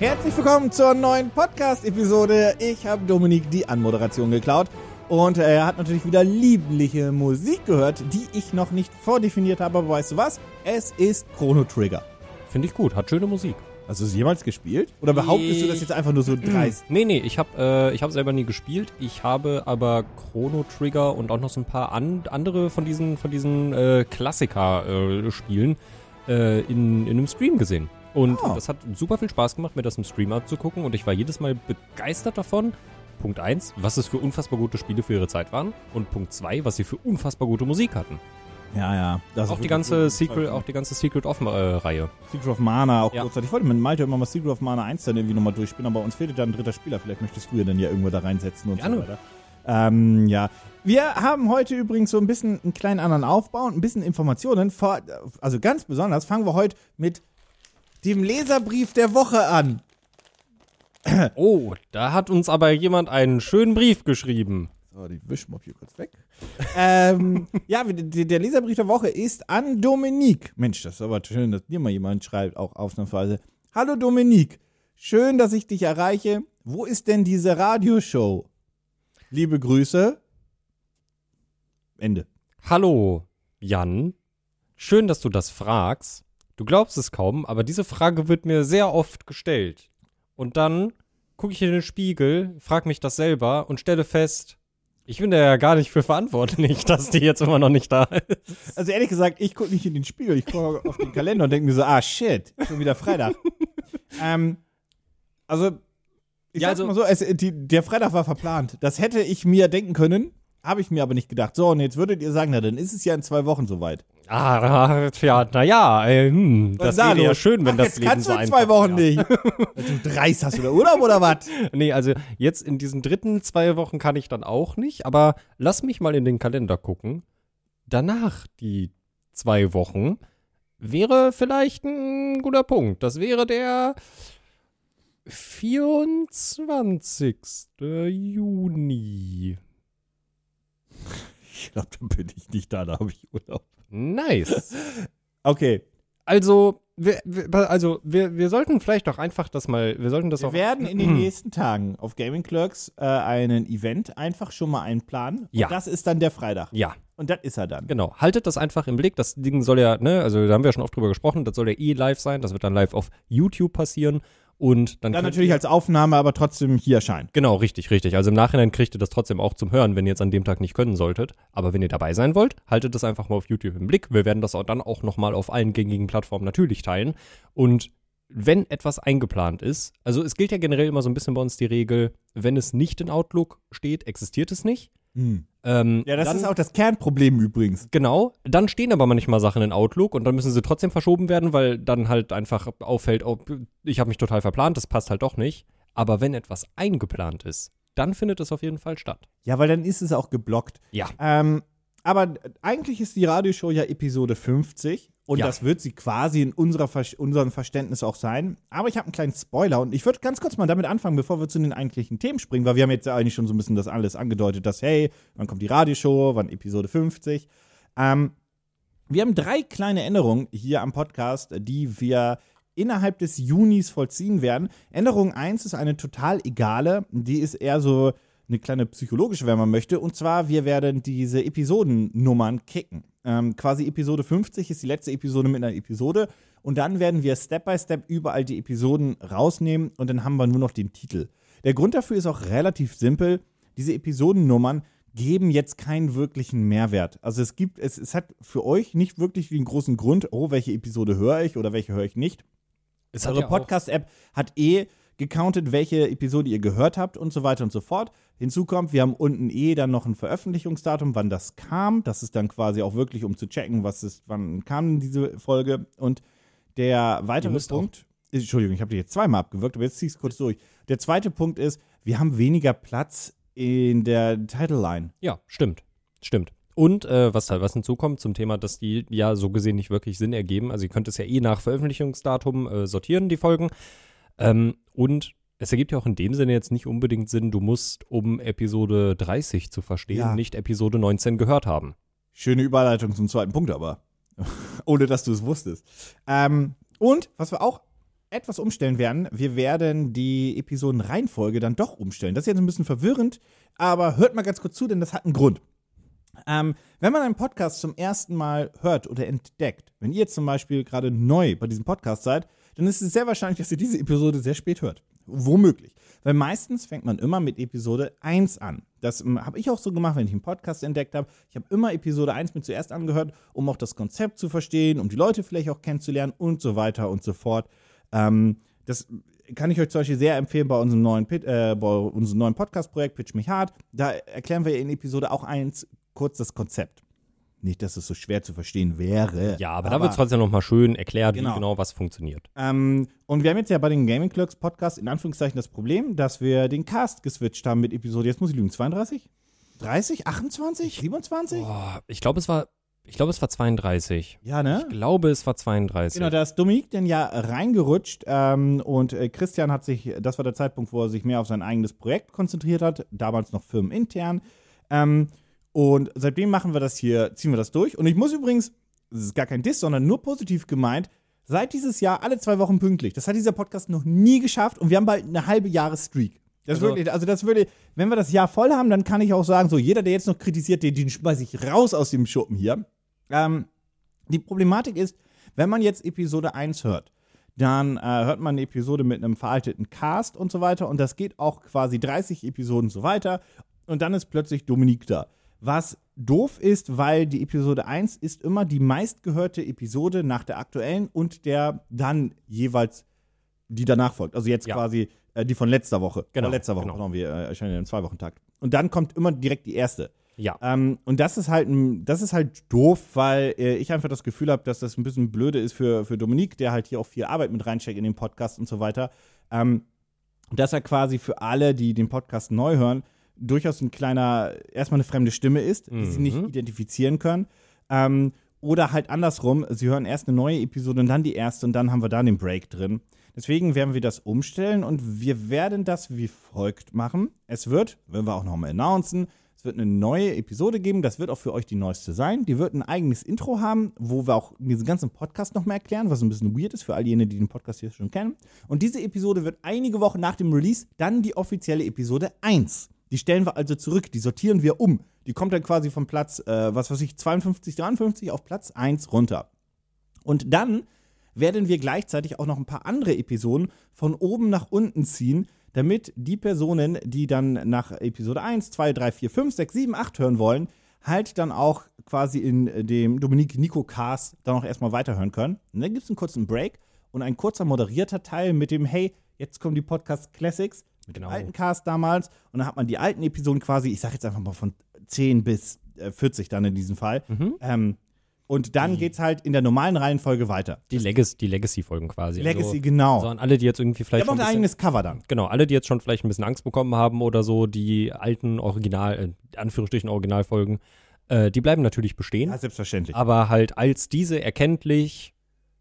Herzlich willkommen zur neuen Podcast-Episode. Ich habe Dominik die Anmoderation geklaut und er hat natürlich wieder liebliche Musik gehört, die ich noch nicht vordefiniert habe. Aber weißt du was? Es ist Chrono Trigger. Finde ich gut, hat schöne Musik. Hast du es jemals gespielt? Oder behauptest du das jetzt einfach nur so dreist? Nee, nee, ich habe äh, ich hab selber nie gespielt. Ich habe aber Chrono Trigger und auch noch so ein paar an, andere von diesen, von diesen äh, Klassiker-Spielen äh, in, in einem Stream gesehen. Und Ah. das hat super viel Spaß gemacht, mir das im Stream anzugucken. Und ich war jedes Mal begeistert davon. Punkt 1, was es für unfassbar gute Spiele für ihre Zeit waren. Und Punkt 2, was sie für unfassbar gute Musik hatten. Ja, ja. Das Auch die ganze Secret, auch die ganze Secret of-Reihe. Secret of Mana auch Ja. kurzzeitig. Ich wollte mit Malte immer mal Secret of Mana 1 dann irgendwie nochmal durchspielen, aber uns fehlte da ein dritter Spieler. Vielleicht möchtest du ja dann ja irgendwo da reinsetzen und Gerne. so weiter. Ähm, ja. Wir haben heute übrigens so ein bisschen einen kleinen anderen Aufbau und ein bisschen Informationen. Also ganz besonders fangen wir heute mit dem Leserbrief der Woche an. Oh, da hat uns aber jemand einen schönen Brief geschrieben. So, die wischen wir hier kurz weg. ähm, ja, der, der Leserbrief der Woche ist an Dominique. Mensch, das ist aber schön, dass dir mal jemand schreibt, auch ausnahmsweise. Hallo Dominique, schön, dass ich dich erreiche. Wo ist denn diese Radioshow? Liebe Grüße. Ende. Hallo, Jan. Schön, dass du das fragst. Du glaubst es kaum, aber diese Frage wird mir sehr oft gestellt. Und dann gucke ich in den Spiegel, frag mich das selber und stelle fest, ich bin da ja gar nicht für verantwortlich, dass die jetzt immer noch nicht da ist. Also ehrlich gesagt, ich gucke nicht in den Spiegel, ich gucke auf den Kalender und denke mir so, ah shit, schon wieder Freitag. ähm, also, ich Ja, sag's also- mal so, es, die, der Freitag war verplant. Das hätte ich mir denken können, habe ich mir aber nicht gedacht. So, und jetzt würdet ihr sagen, na, dann ist es ja in zwei Wochen soweit. Ah, tja, naja, äh, hm, das da wäre ja schön, wenn Ach, das jetzt Leben kannst so du in einfach zwei Wochen wäre. nicht. du dreist, hast du da Urlaub oder was? Nee, also jetzt in diesen dritten zwei Wochen kann ich dann auch nicht, aber lass mich mal in den Kalender gucken. Danach die zwei Wochen wäre vielleicht ein guter Punkt. Das wäre der 24. Juni. Ich glaube, dann bin ich nicht da, da habe ich Urlaub. Nice. Okay, Also, wir, wir, also wir, wir sollten vielleicht doch einfach das mal, wir sollten das wir auch werden in den nächsten Tagen auf Gaming Clerks äh, einen Event einfach schon mal einplanen. Ja. Und das ist dann der Freitag. Ja, Und das ist er dann. Genau, haltet das einfach im Blick. Das Ding soll ja, ne, also da haben wir ja schon oft drüber gesprochen, das soll ja eh live sein. Das wird dann live auf YouTube passieren. Und dann, Dann natürlich ihr- als Aufnahme, aber trotzdem hier erscheinen. Genau, richtig, richtig. Also im Nachhinein kriegt ihr das trotzdem auch zum Hören, wenn ihr jetzt an dem Tag nicht können solltet. Aber wenn ihr dabei sein wollt, haltet das einfach mal auf YouTube im Blick. Wir werden das auch dann auch nochmal auf allen gängigen Plattformen natürlich teilen. Und wenn etwas eingeplant ist, also es gilt ja generell immer so ein bisschen bei uns die Regel, wenn es nicht in Outlook steht, existiert es nicht. Ähm, Ja, das dann, ist auch das Kernproblem übrigens. Genau, dann stehen aber manchmal Sachen in Outlook und dann müssen sie trotzdem verschoben werden, weil dann halt einfach auffällt, oh, ich habe mich total verplant, das passt halt doch nicht. Aber wenn etwas eingeplant ist, dann findet es auf jeden Fall statt. Ja, weil dann ist es auch geblockt. Ja. Ähm, aber eigentlich ist die Radioshow ja Episode 50 und Ja. das wird sie quasi in unserer Ver unserem Verständnis auch sein. Aber ich habe einen kleinen Spoiler und ich würde ganz kurz mal damit anfangen, bevor wir zu den eigentlichen Themen springen, weil wir haben jetzt ja eigentlich schon so ein bisschen das alles angedeutet, dass hey, wann kommt die Radioshow, wann Episode 50. Ähm, wir haben drei kleine Änderungen hier am Podcast, die wir innerhalb des Junis vollziehen werden. Änderung 1 ist eine total egale, die ist eher so eine kleine psychologische, wenn man möchte. Und zwar, wir werden diese Episodennummern kicken. Ähm, quasi Episode 50 ist die letzte Episode mit einer Episode. Und dann werden wir Step by Step überall die Episoden rausnehmen und dann haben wir nur noch den Titel. Der Grund dafür ist auch relativ simpel. Diese Episodennummern geben jetzt keinen wirklichen Mehrwert. Also es gibt, es, es hat für euch nicht wirklich den großen Grund, oh, welche Episode höre ich oder welche höre ich nicht. Es Eure ja Podcast-App hat eh gecountet, welche Episode ihr gehört habt und so weiter und so fort. Hinzu kommt, wir haben unten eh dann noch ein Veröffentlichungsdatum, wann das kam. Das ist dann quasi auch wirklich, um zu checken, was ist, wann kam diese Folge. Und der weitere Punkt, Entschuldigung, ich habe dich jetzt zweimal abgewirkt, aber jetzt zieh ich es kurz durch. Der zweite Punkt ist, wir haben weniger Platz in der Title Line. Ja, stimmt. Stimmt. Und äh, was halt was hinzukommt zum Thema, dass die ja so gesehen nicht wirklich Sinn ergeben. Also ihr könnt es ja eh nach Veröffentlichungsdatum äh, sortieren, die Folgen. Ähm, und es ergibt ja auch in dem Sinne jetzt nicht unbedingt Sinn, du musst, um Episode 30 zu verstehen, Ja. nicht Episode 19 gehört haben. Schöne Überleitung zum zweiten Punkt aber. Ohne dass du es wusstest. Ähm, und was wir auch etwas umstellen werden. Wir werden die Episodenreihenfolge dann doch umstellen. Das ist jetzt ein bisschen verwirrend, aber hört mal ganz kurz zu, denn das hat einen Grund. Ähm, wenn man einen Podcast zum ersten Mal hört oder entdeckt, wenn ihr zum Beispiel gerade neu bei diesem Podcast seid, dann ist es sehr wahrscheinlich, dass ihr diese Episode sehr spät hört. Womöglich. Weil meistens fängt man immer mit Episode 1 an. Das ähm, habe ich auch so gemacht, wenn ich einen Podcast entdeckt habe. Ich habe immer Episode 1 mit zuerst angehört, um auch das Konzept zu verstehen, um die Leute vielleicht auch kennenzulernen und so weiter und so fort. Ähm, das kann ich euch zum Beispiel sehr empfehlen bei unserem neuen, äh, neuen Podcast-Projekt Pitch mich hart. Da erklären wir in Episode auch 1 kurz das Konzept. Nicht, dass es so schwer zu verstehen wäre. Ja, aber, aber da wird es trotzdem nochmal schön erklärt, genau. wie genau was funktioniert. Ähm, und wir haben jetzt ja bei den Gaming Clerks Podcast in Anführungszeichen das Problem, dass wir den Cast geswitcht haben mit Episode, jetzt muss ich lügen, 32? 30? 28? 27? Oh, ich glaube, es war ich glaube, es war 32. Ja, ne? Ich glaube, es war 32. Genau, da ist Dominik denn ja reingerutscht ähm, und äh, Christian hat sich, das war der Zeitpunkt, wo er sich mehr auf sein eigenes Projekt konzentriert hat, damals noch firmenintern. Ähm, und seitdem machen wir das hier, ziehen wir das durch. Und ich muss übrigens, das ist gar kein Diss, sondern nur positiv gemeint, seit dieses Jahr alle zwei Wochen pünktlich. Das hat dieser Podcast noch nie geschafft und wir haben bald eine halbe Jahresstreak. Das also, wirklich, also das würde, wenn wir das Jahr voll haben, dann kann ich auch sagen, so jeder, der jetzt noch kritisiert, den, den schmeiße ich raus aus dem Schuppen hier. Ähm, die Problematik ist, wenn man jetzt Episode 1 hört, dann äh, hört man eine Episode mit einem veralteten Cast und so weiter und das geht auch quasi 30 Episoden so weiter und dann ist plötzlich Dominik da. Was doof ist, weil die Episode 1 ist immer die meistgehörte Episode nach der aktuellen und der dann jeweils die danach folgt. Also jetzt ja. quasi äh, die von letzter Woche. Genau. Von letzter Woche, genau. genau. wir äh, erscheinen ja im Zwei-Wochen-Takt. Und dann kommt immer direkt die erste. Ja. Ähm, und das ist halt das ist halt doof, weil äh, ich einfach das Gefühl habe, dass das ein bisschen blöde ist für, für Dominik, der halt hier auch viel Arbeit mit reinsteckt in den Podcast und so weiter. Ähm, dass er quasi für alle, die den Podcast neu hören, durchaus ein kleiner, erstmal eine fremde Stimme ist, die sie nicht mhm. identifizieren können. Ähm, oder halt andersrum, sie hören erst eine neue Episode und dann die erste und dann haben wir da den Break drin. Deswegen werden wir das umstellen und wir werden das wie folgt machen. Es wird, wenn wir auch nochmal announcen, es wird eine neue Episode geben, das wird auch für euch die neueste sein. Die wird ein eigenes Intro haben, wo wir auch diesen ganzen Podcast nochmal erklären, was ein bisschen weird ist für all jene, die den Podcast hier schon kennen. Und diese Episode wird einige Wochen nach dem Release dann die offizielle Episode 1. Die stellen wir also zurück, die sortieren wir um. Die kommt dann quasi von Platz, äh, was weiß ich, 52, 53 auf Platz 1 runter. Und dann werden wir gleichzeitig auch noch ein paar andere Episoden von oben nach unten ziehen, damit die Personen, die dann nach Episode 1, 2, 3, 4, 5, 6, 7, 8 hören wollen, halt dann auch quasi in dem Dominik Nico Cast dann auch erstmal weiterhören können. Und dann gibt es einen kurzen Break und ein kurzer moderierter Teil mit dem, hey, jetzt kommen die Podcast Classics mit genau. dem alten Cast damals und dann hat man die alten Episoden quasi, ich sag jetzt einfach mal von 10 bis äh, 40 dann in diesem Fall. Mhm. Ähm, und dann die, geht's halt in der normalen Reihenfolge weiter. Die, Legacy, die Legacy-Folgen quasi. Legacy, also, genau. Also an alle, die jetzt irgendwie vielleicht. Hat auch ein eigenes Cover dann. Genau, alle, die jetzt schon vielleicht ein bisschen Angst bekommen haben oder so, die alten Original, äh, Anführungsstrichen Originalfolgen, äh, die bleiben natürlich bestehen. Ja, selbstverständlich. Aber halt als diese erkenntlich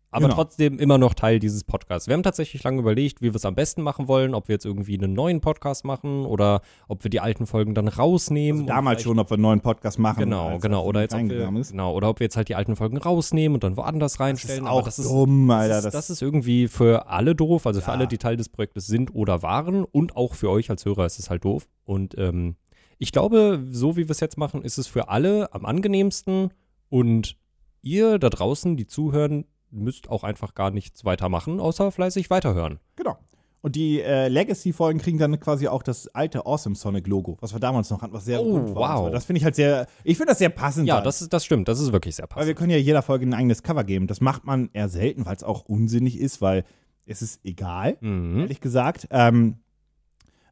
aber genau. trotzdem immer noch Teil dieses Podcasts. Wir haben tatsächlich lange überlegt, wie wir es am besten machen wollen, ob wir jetzt irgendwie einen neuen Podcast machen oder ob wir die alten Folgen dann rausnehmen. Also damals schon, ob wir einen neuen Podcast machen. Genau, genau. Oder jetzt ob wir, genau, oder ob wir jetzt halt die alten Folgen rausnehmen und dann woanders reinstellen. Das ist auch das ist, dumm, Alter. Das ist, das ist, irgendwie für alle doof, also für alle, die Teil des Projektes sind oder waren und auch für euch als Hörer ist es halt doof. Und ähm, ich glaube, so wie wir es jetzt machen, ist es für alle am angenehmsten und ihr da draußen, die zuhören, müsst auch einfach gar nichts weitermachen, außer fleißig weiterhören. Genau. Und die äh, Legacy-Folgen kriegen dann quasi auch das alte Awesome Sonic-Logo, was wir damals noch hatten, was sehr oh, gut war. Wow. Das finde ich halt sehr, ich finde das sehr passend. Ja, das, ist, das stimmt, das ist wirklich sehr passend. Weil wir können ja jeder Folge ein eigenes Cover geben. Das macht man eher selten, weil es auch unsinnig ist, weil es ist egal, mhm. ehrlich gesagt. Ähm,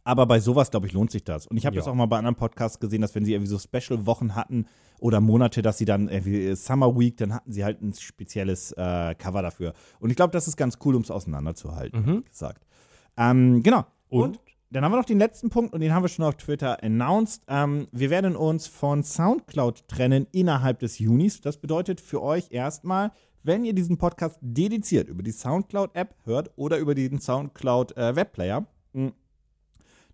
aber bei sowas, glaube ich, lohnt sich das. Und ich habe ja. das auch mal bei anderen Podcasts gesehen, dass wenn sie irgendwie so Special-Wochen hatten oder Monate, dass sie dann irgendwie Summer Week, dann hatten sie halt ein spezielles äh, Cover dafür. Und ich glaube, das ist ganz cool, um es auseinanderzuhalten, mhm. gesagt. Ähm, genau. Und? Und? dann haben wir noch den letzten Punkt und den haben wir schon auf Twitter announced. Ähm, wir werden uns von Soundcloud trennen innerhalb des Junis. Das bedeutet für euch erstmal, wenn ihr diesen Podcast dediziert über die Soundcloud-App hört oder über den Soundcloud-Webplayer, äh,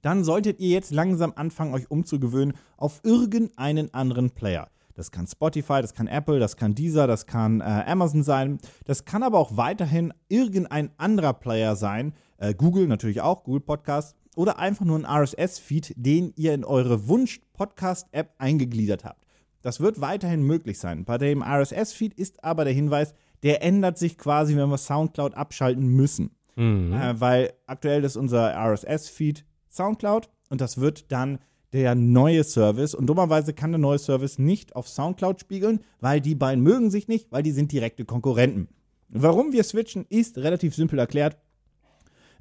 dann solltet ihr jetzt langsam anfangen, euch umzugewöhnen auf irgendeinen anderen Player. Das kann Spotify, das kann Apple, das kann Deezer, das kann äh, Amazon sein. Das kann aber auch weiterhin irgendein anderer Player sein. Äh, Google natürlich auch, Google Podcast. Oder einfach nur ein RSS-Feed, den ihr in eure Wunsch-Podcast-App eingegliedert habt. Das wird weiterhin möglich sein. Bei dem RSS-Feed ist aber der Hinweis, der ändert sich quasi, wenn wir Soundcloud abschalten müssen. Mhm. Äh, weil aktuell ist unser RSS-Feed Soundcloud und das wird dann der neue Service. Und dummerweise kann der neue Service nicht auf Soundcloud spiegeln, weil die beiden mögen sich nicht, weil die sind direkte Konkurrenten. Warum wir switchen, ist relativ simpel erklärt.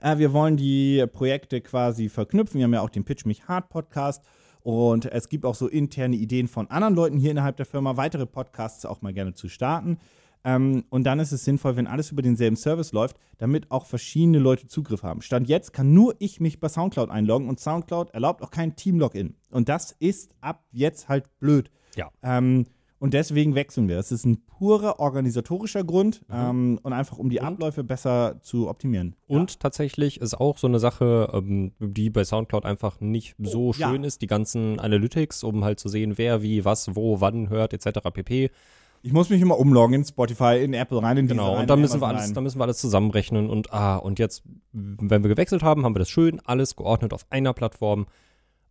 Äh, wir wollen die Projekte quasi verknüpfen. Wir haben ja auch den Pitch Mich Hard Podcast. Und es gibt auch so interne Ideen von anderen Leuten hier innerhalb der Firma, weitere Podcasts auch mal gerne zu starten. Ähm, und dann ist es sinnvoll, wenn alles über denselben Service läuft, damit auch verschiedene Leute Zugriff haben. Stand jetzt kann nur ich mich bei Soundcloud einloggen und Soundcloud erlaubt auch kein Team-Login. Und das ist ab jetzt halt blöd. Ja. Ähm, und deswegen wechseln wir. Das ist ein purer organisatorischer Grund ähm, und einfach um die Und? Abläufe besser zu optimieren. Und tatsächlich ist auch so eine Sache, ähm, die bei Soundcloud einfach nicht so ja. schön ist, die ganzen Analytics, um halt zu sehen, wer wie, was, wo, wann hört, etc. pp. Ich muss mich immer umloggen in Spotify, in Apple rein, in Genau, rein, und dann müssen wir Amazon alles, rein. dann müssen wir alles zusammenrechnen und ah, und jetzt, wenn wir gewechselt haben, haben wir das schön alles geordnet auf einer Plattform.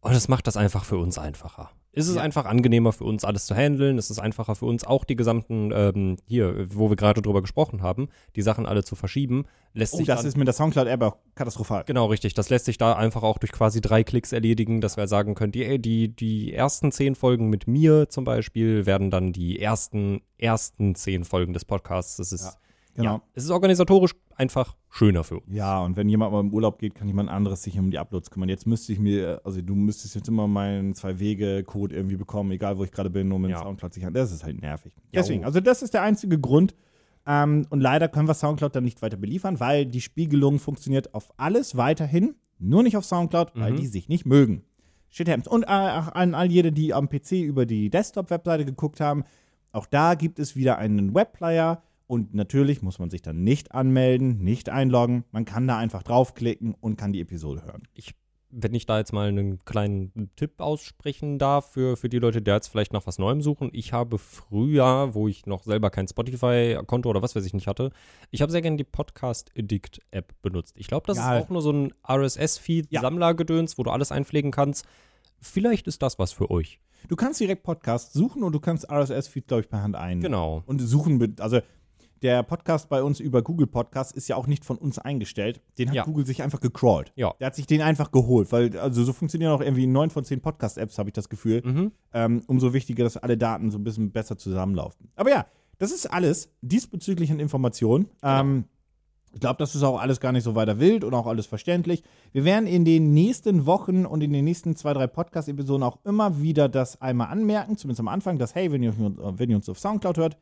Und das macht das einfach für uns einfacher. Es ist Ja. einfach angenehmer für uns, alles zu handeln. Es ist einfacher für uns, auch die gesamten, ähm, hier, wo wir gerade drüber gesprochen haben, die Sachen alle zu verschieben. Lässt Oh, sich das ist mit der Soundcloud-App auch katastrophal. Genau, richtig. Das lässt sich da einfach auch durch quasi drei Klicks erledigen, dass wir sagen können, die, die, die ersten zehn Folgen mit mir zum Beispiel werden dann die ersten, ersten zehn Folgen des Podcasts. Das ist, Ja, ja, Genau. es ist organisatorisch einfach schöner für uns. Ja, und wenn jemand mal im Urlaub geht, kann jemand anderes sich um die Uploads kümmern. Jetzt müsste ich mir, also du müsstest jetzt immer meinen Zwei-Wege-Code irgendwie bekommen, egal wo ich gerade bin, um in Ja. Soundcloud sich an. Das ist halt nervig. Ja, Deswegen, oh. also das ist der einzige Grund. Ähm, und leider können wir Soundcloud dann nicht weiter beliefern, weil die Spiegelung funktioniert auf alles weiterhin, nur nicht auf Soundcloud, weil Mhm. die sich nicht mögen. Shit happens. Und äh, an all jene, die am PC über die Desktop-Webseite geguckt haben, auch da gibt es wieder einen Webplayer. Und natürlich muss man sich dann nicht anmelden, nicht einloggen. Man kann da einfach draufklicken und kann die Episode hören. wenn ich da jetzt mal einen kleinen Tipp aussprechen darf für, für die Leute, die jetzt vielleicht nach was Neuem suchen. Ich habe früher, wo ich noch selber kein Spotify-Konto oder was weiß ich nicht hatte, ich habe sehr gerne die Podcast Addict App benutzt. Ich glaube, das Ja. ist auch nur so ein. RSS-Feed-Sammlergedöns, wo du alles einpflegen kannst. Vielleicht ist das was für euch. Du kannst direkt Podcast suchen und du kannst RSS-Feed, glaube ich, per Hand ein. Genau. Und suchen, also der Podcast bei uns über Google Podcast ist ja auch nicht von uns eingestellt. Den hat Ja. Google sich einfach gecrawlt. Ja. Der hat sich den einfach geholt, weil, also so funktionieren auch irgendwie neun von zehn Podcast-Apps, habe ich das Gefühl. Mhm. Ähm, umso wichtiger, dass alle Daten so ein bisschen besser zusammenlaufen. Aber ja, das ist alles diesbezüglich an Informationen. Ähm, ich glaube, das ist auch alles gar nicht so weiter wild und auch alles verständlich. Wir werden in den nächsten Wochen und in den nächsten zwei, drei Podcast-Episoden auch immer wieder das einmal anmerken, zumindest am Anfang, dass, hey, wenn ihr, wenn ihr uns auf Soundcloud hört,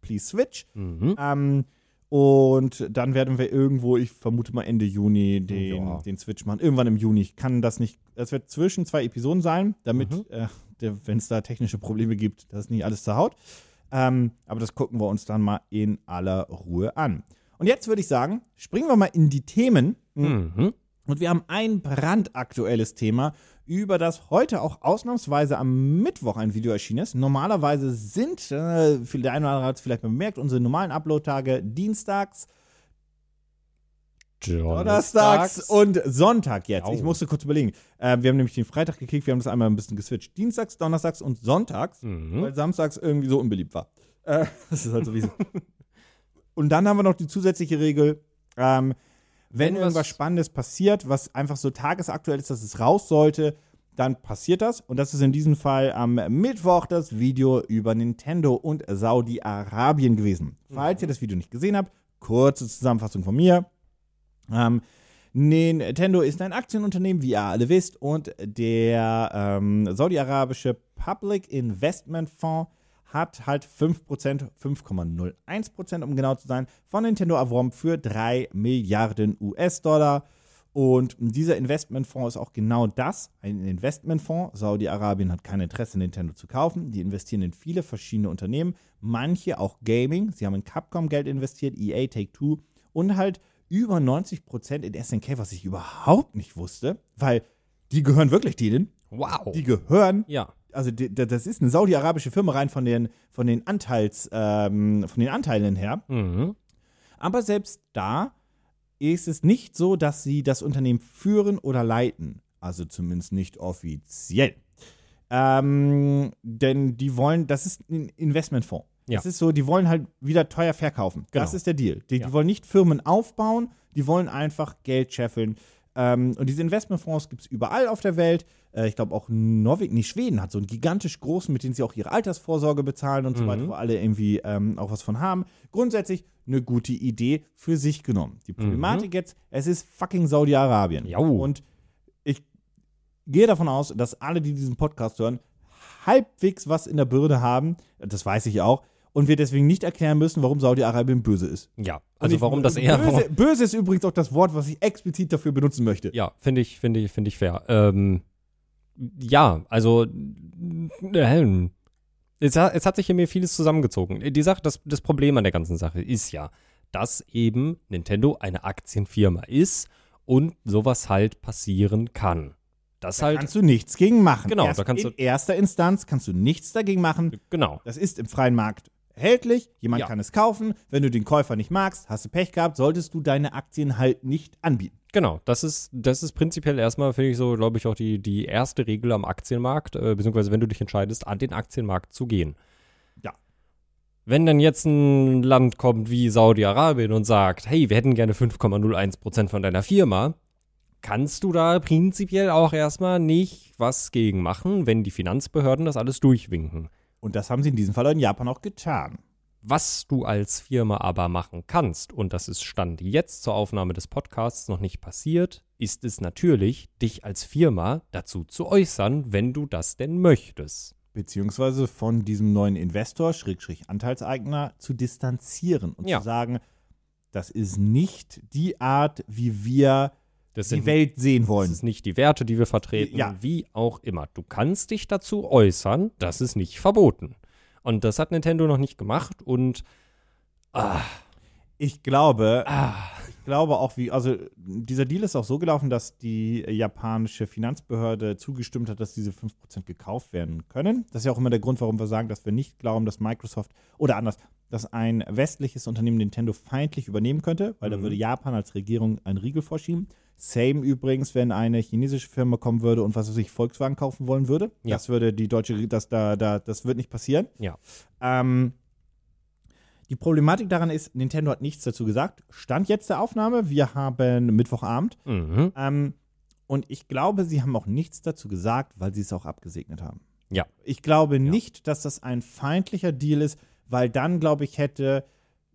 please switch. Mhm. Ähm, und dann werden wir irgendwo, ich vermute mal Ende Juni, den, Ja. den Switch machen. Irgendwann im Juni. Ich kann das nicht. Das wird zwischen zwei Episoden sein, damit, Mhm. äh, wenn es da technische Probleme gibt, das nicht alles zerhaut. Ähm, aber das gucken wir uns dann mal in aller Ruhe an. Und jetzt würde ich sagen, springen wir mal in die Themen. Mhm. Und wir haben ein brandaktuelles Thema, über das heute auch ausnahmsweise am Mittwoch ein Video erschienen ist. Normalerweise sind, äh, der eine oder andere hat es vielleicht bemerkt, unsere normalen Upload-Tage dienstags, donnerstags und Sonntag jetzt. Au. Ich musste kurz überlegen. Äh, wir haben nämlich den Freitag gekickt, wir haben das einmal ein bisschen geswitcht. Dienstags, donnerstags und sonntags, Mhm. weil samstags irgendwie so unbeliebt war. Äh, das ist halt so wie so. Und dann haben wir noch die zusätzliche Regel, ähm, wenn, Wenn was- irgendwas Spannendes passiert, was einfach so tagesaktuell ist, dass es raus sollte, dann passiert das. Und das ist in diesem Fall am Mittwoch das Video über Nintendo und Saudi-Arabien gewesen. Falls ihr das Video nicht gesehen habt, kurze Zusammenfassung von mir. Ähm, Nintendo ist ein Aktienunternehmen, wie ihr alle wisst, und der ähm, saudi-arabische Public Investment Fonds hat halt 5%, 5,01% um genau zu sein, von Nintendo erworben für 3 Milliarden US-Dollar. Und dieser Investmentfonds ist auch genau das, ein Investmentfonds. Saudi-Arabien hat kein Interesse, Nintendo zu kaufen. Die investieren in viele verschiedene Unternehmen, manche auch Gaming. Sie haben in Capcom Geld investiert, EA, Take-Two und halt über 90% in SNK, was ich überhaupt nicht wusste, weil die gehören wirklich denen. Wow. Die gehören ja. Also die, das ist eine saudi-arabische Firma rein von den, von den Anteils, ähm, von den Anteilen her. Mhm. Aber selbst da ist es nicht so, dass sie das Unternehmen führen oder leiten. Also zumindest nicht offiziell. Ähm, denn die wollen, das ist ein Investmentfonds. Ja. Das ist so, die wollen halt wieder teuer verkaufen. Das Genau. ist der Deal. Die, Ja. die wollen nicht Firmen aufbauen, die wollen einfach Geld scheffeln. Ähm, und diese Investmentfonds gibt es überall auf der Welt. Äh, ich glaube auch Norwegen, nee, Schweden hat so einen gigantisch großen, mit dem sie auch ihre Altersvorsorge bezahlen und so Mhm. weiter, wo alle irgendwie ähm, auch was von haben. Grundsätzlich eine gute Idee für sich genommen. Die Problematik jetzt, es ist fucking Saudi-Arabien. Mhm. Und ich gehe davon aus, dass alle, die diesen Podcast hören, halbwegs was in der Birne haben. Das weiß ich auch. Und wir deswegen nicht erklären müssen, warum Saudi-Arabien böse ist. Ja, also ich- warum das eher. Böse, böse ist übrigens auch das Wort, was ich explizit dafür benutzen möchte. Ja, finde ich, finde ich, finde ich fair. Ähm, ja, also äh, es, hat, es hat sich hier mir vieles zusammengezogen. Die Sache, das, das Problem an der ganzen Sache ist ja, dass eben Nintendo eine Aktienfirma ist und sowas halt passieren kann. Das Da halt, kannst du nichts gegen machen. Genau, Erst da kannst in du- erster Instanz kannst du nichts dagegen machen. genau. Das ist im freien Markt erhältlich. Jemand Ja. kann es kaufen. Wenn du den Käufer nicht magst, hast du Pech gehabt, solltest du deine Aktien halt nicht anbieten. Genau, das ist, das ist prinzipiell erstmal, finde ich so, glaube ich, auch die, die erste Regel am Aktienmarkt, äh, beziehungsweise wenn du dich entscheidest, an den Aktienmarkt zu gehen. Ja. Wenn dann jetzt ein Land kommt wie Saudi-Arabien und sagt, hey, wir hätten gerne 5,01% von deiner Firma, kannst du da prinzipiell auch erstmal nicht was gegen machen, wenn die Finanzbehörden das alles durchwinken. Und das haben sie in diesem Fall in Japan auch getan. Was du als Firma aber machen kannst, und das ist Stand jetzt zur Aufnahme des Podcasts noch nicht passiert, ist es natürlich, dich als Firma dazu zu äußern, wenn du das denn möchtest. Beziehungsweise von diesem neuen Investor, Schrägstrich Anteilseigner, zu distanzieren und Ja. zu sagen, das ist nicht die Art, wie wir Das die sind Welt sehen das wollen. ist nicht die Werte, die wir vertreten, Ja. wie auch immer. Du kannst dich dazu äußern, das ist nicht verboten. Und das hat Nintendo noch nicht gemacht und ah, Ich glaube, ah, ich glaube auch, wie, also dieser Deal ist auch so gelaufen, dass die japanische Finanzbehörde zugestimmt hat, dass diese 5% gekauft werden können. Das ist ja auch immer der Grund, warum wir sagen, dass wir nicht glauben, dass Microsoft oder anders, dass ein westliches Unternehmen Nintendo feindlich übernehmen könnte, weil da Mhm. würde Japan als Regierung einen Riegel vorschieben. Same übrigens, wenn eine chinesische Firma kommen würde und was weiß ich, Volkswagen kaufen wollen würde. Ja. Das würde die deutsche, das, da, da, das wird nicht passieren. Ja. Ähm, die Problematik daran ist, Nintendo hat nichts dazu gesagt. Stand jetzt der Aufnahme. Wir haben Mittwochabend. mhm. Ähm, und ich glaube, sie haben auch nichts dazu gesagt, weil sie es auch abgesegnet haben. Ja. Ich glaube nicht, dass das ein feindlicher Deal ist, weil dann, glaube ich, hätte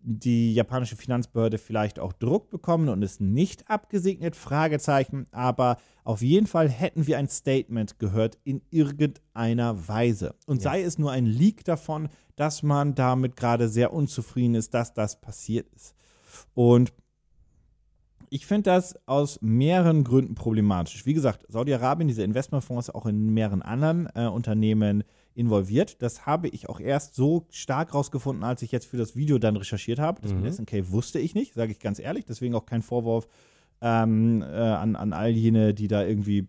die japanische Finanzbehörde vielleicht auch Druck bekommen und es nicht abgesegnet, Fragezeichen. Aber auf jeden Fall hätten wir ein Statement gehört in irgendeiner Weise. Und Ja. sei es nur ein Leak davon, dass man damit gerade sehr unzufrieden ist, dass das passiert ist. Und ich finde das aus mehreren Gründen problematisch. Wie gesagt, Saudi-Arabien, diese Investmentfonds, auch in mehreren anderen äh, Unternehmen involviert. Das habe ich auch erst so stark rausgefunden, als ich jetzt für das Video dann recherchiert habe. Das Mhm. mit SNK wusste ich nicht, sage ich ganz ehrlich. Deswegen auch kein Vorwurf ähm, äh, an, an all jene, die da irgendwie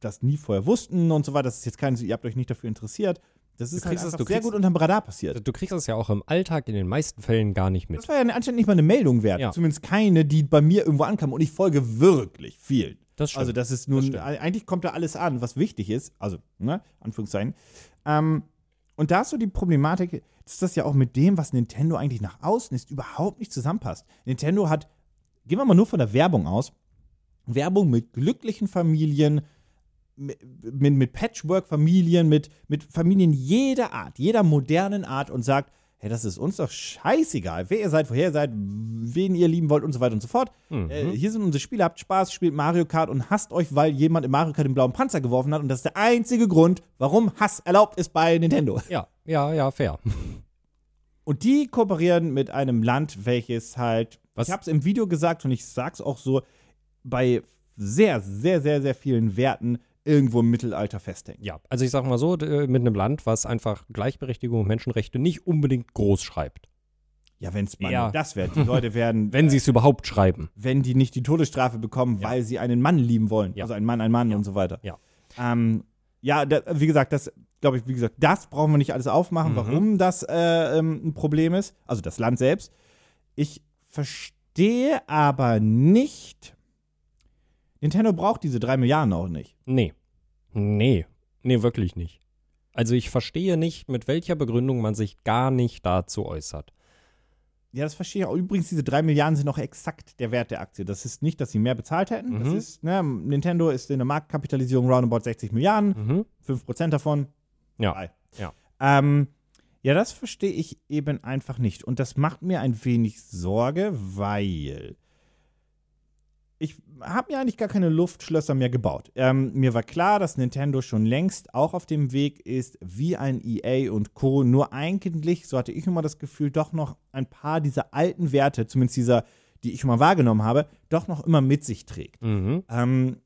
das nie vorher wussten und so weiter. Das ist jetzt kein, ihr habt euch nicht dafür interessiert. Das ist halt es- sehr kriegst- gut unterm Radar passiert. Du kriegst das ja auch im Alltag in den meisten Fällen gar nicht mit. Das war ja anscheinend nicht mal eine Meldung wert. Ja. Zumindest keine, die bei mir irgendwo ankam. Und ich folge wirklich viel. Das stimmt. Also das ist nun, stimmt. eigentlich kommt da alles an, was wichtig ist. Also, ne, Anführungszeichen. Ähm, und da ist so die Problematik, dass das ja auch mit dem, was Nintendo eigentlich nach außen ist, überhaupt nicht zusammenpasst. Nintendo hat, gehen wir mal nur von der Werbung aus, Werbung mit glücklichen Familien, mit, mit, mit Patchwork-Familien, mit, mit Familien jeder Art, jeder modernen Art und sagt, hey, das ist uns doch scheißegal, wer ihr seid, woher ihr seid, wen ihr lieben wollt und so weiter und so fort. Mhm. Äh, hier sind unsere Spiele, habt Spaß, spielt Mario Kart und hasst euch, weil jemand im Mario Kart den blauen Panzer geworfen hat und das ist der einzige Grund, warum Hass erlaubt ist bei Nintendo. ja, ja, ja, fair. Und die kooperieren mit einem Land, welches halt, Was- ich habe es im Video gesagt und ich sag's auch so, bei sehr, sehr, sehr, sehr vielen Werten irgendwo im Mittelalter festhängt. Ja, also ich sag mal so, d- mit einem Land, was einfach Gleichberechtigung und Menschenrechte nicht unbedingt groß schreibt. Ja, wenn es mal Ja. das wäre. Die Leute werden, Wenn sie es überhaupt schreiben. wenn die nicht die Todesstrafe bekommen, Ja. weil sie einen Mann lieben wollen. Ja. Also ein Mann, ein Mann und so weiter. Ja. Ähm, ja, da, wie gesagt, das, glaube ich, wie gesagt, das brauchen wir nicht alles aufmachen, Mhm. warum das äh, ähm, ein Problem ist. Also das Land selbst. Ich verstehe aber nicht. Nintendo braucht diese drei Milliarden auch nicht. Nee. Nee. Nee, wirklich nicht. Also ich verstehe nicht, mit welcher Begründung man sich gar nicht dazu äußert. Ja, das verstehe ich auch. Übrigens, diese drei Milliarden sind auch exakt der Wert der Aktie. Das ist nicht, dass sie mehr bezahlt hätten. Das Mhm. ist, ne, Nintendo ist in der Marktkapitalisierung roundabout 60 Milliarden. Mhm. 5% davon. Ja. Drei. Ja. Ähm, ja, das verstehe ich eben einfach nicht. Und das macht mir ein wenig Sorge, weil ich habe mir eigentlich gar keine Luftschlösser mehr gebaut. Ähm, mir war klar, dass Nintendo schon längst auch auf dem Weg ist, wie ein EA und Co. Nur eigentlich, so hatte ich immer das Gefühl, doch noch ein paar dieser alten Werte, zumindest dieser, die ich mal wahrgenommen habe, doch noch immer mit sich trägt. Mhm. Ähm,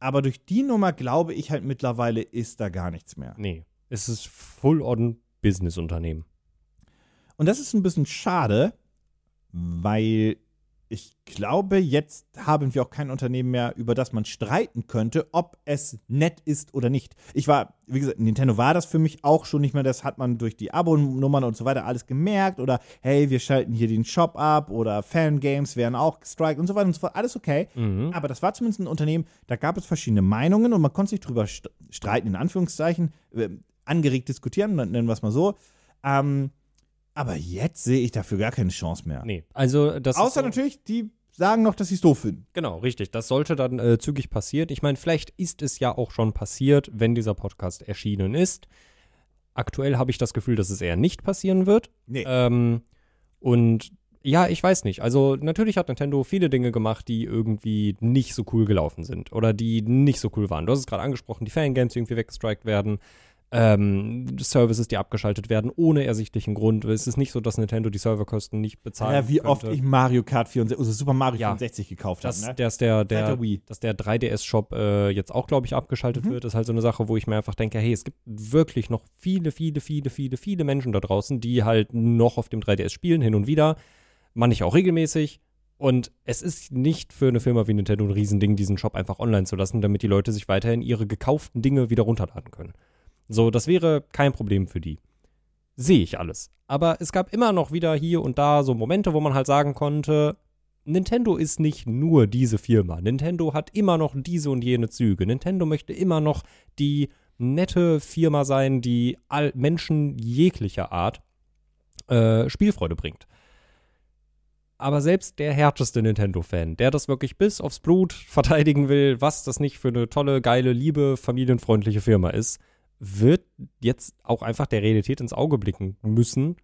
aber durch die Nummer glaube ich halt mittlerweile, ist da gar nichts mehr. Nee. Es ist full-on Business-Unternehmen. Und das ist ein bisschen schade, weil ich glaube, jetzt haben wir auch kein Unternehmen mehr, über das man streiten könnte, ob es nett ist oder nicht. Ich war, wie gesagt, Nintendo war das für mich auch schon nicht mehr. Das hat man durch die Abo-Nummern und so weiter alles gemerkt. Oder hey, wir schalten hier den Shop ab oder Fangames werden auch gestrikt und so weiter und so fort. Alles okay. Mhm. Aber das war zumindest ein Unternehmen, da gab es verschiedene Meinungen und man konnte sich drüber st- streiten, in Anführungszeichen, äh, angeregt diskutieren, nennen wir es mal so. Ähm, aber jetzt sehe ich dafür gar keine Chance mehr. Nee. Also das Außer so- natürlich, die sagen noch, dass sie es doof finden. Genau, richtig. Das sollte dann äh, zügig passieren. Ich meine, vielleicht ist es ja auch schon passiert, wenn dieser Podcast erschienen ist. Aktuell habe ich das Gefühl, dass es eher nicht passieren wird. Nee. Ähm, und ja, ich weiß nicht. Also natürlich hat Nintendo viele Dinge gemacht, die irgendwie nicht so cool gelaufen sind oder die nicht so cool waren. Du hast es gerade angesprochen, die Fangames die irgendwie weggestrikt werden. Ähm, Services, die abgeschaltet werden, ohne ersichtlichen Grund. Es ist nicht so, dass Nintendo die Serverkosten nicht bezahlt. ja, wie oft ich Mario Kart 64, also Super Mario Ja. 64 gekauft habe. dass, Ne? dass der, der, der dass der 3DS-Shop äh, jetzt auch, glaube ich, abgeschaltet Mhm. wird, ist halt so eine Sache, wo ich mir einfach denke, hey, es gibt wirklich noch viele, viele, viele, viele, viele Menschen da draußen, die halt noch auf dem 3DS spielen, hin und wieder. Manche auch regelmäßig. Und es ist nicht für eine Firma wie Nintendo ein Riesending, diesen Shop einfach online zu lassen, damit die Leute sich weiterhin ihre gekauften Dinge wieder runterladen können. So, das wäre kein Problem für die. Sehe ich alles. Aber es gab immer noch wieder hier und da so Momente, wo man halt sagen konnte, Nintendo ist nicht nur diese Firma. Nintendo hat immer noch diese und jene Züge. Nintendo möchte immer noch die nette Firma sein, die all Menschen jeglicher Art äh, Spielfreude bringt. Aber selbst der härteste Nintendo-Fan, der das wirklich bis aufs Blut verteidigen will, was das nicht für eine tolle, geile, liebe, familienfreundliche Firma ist, wird jetzt auch einfach der Realität ins Auge blicken müssen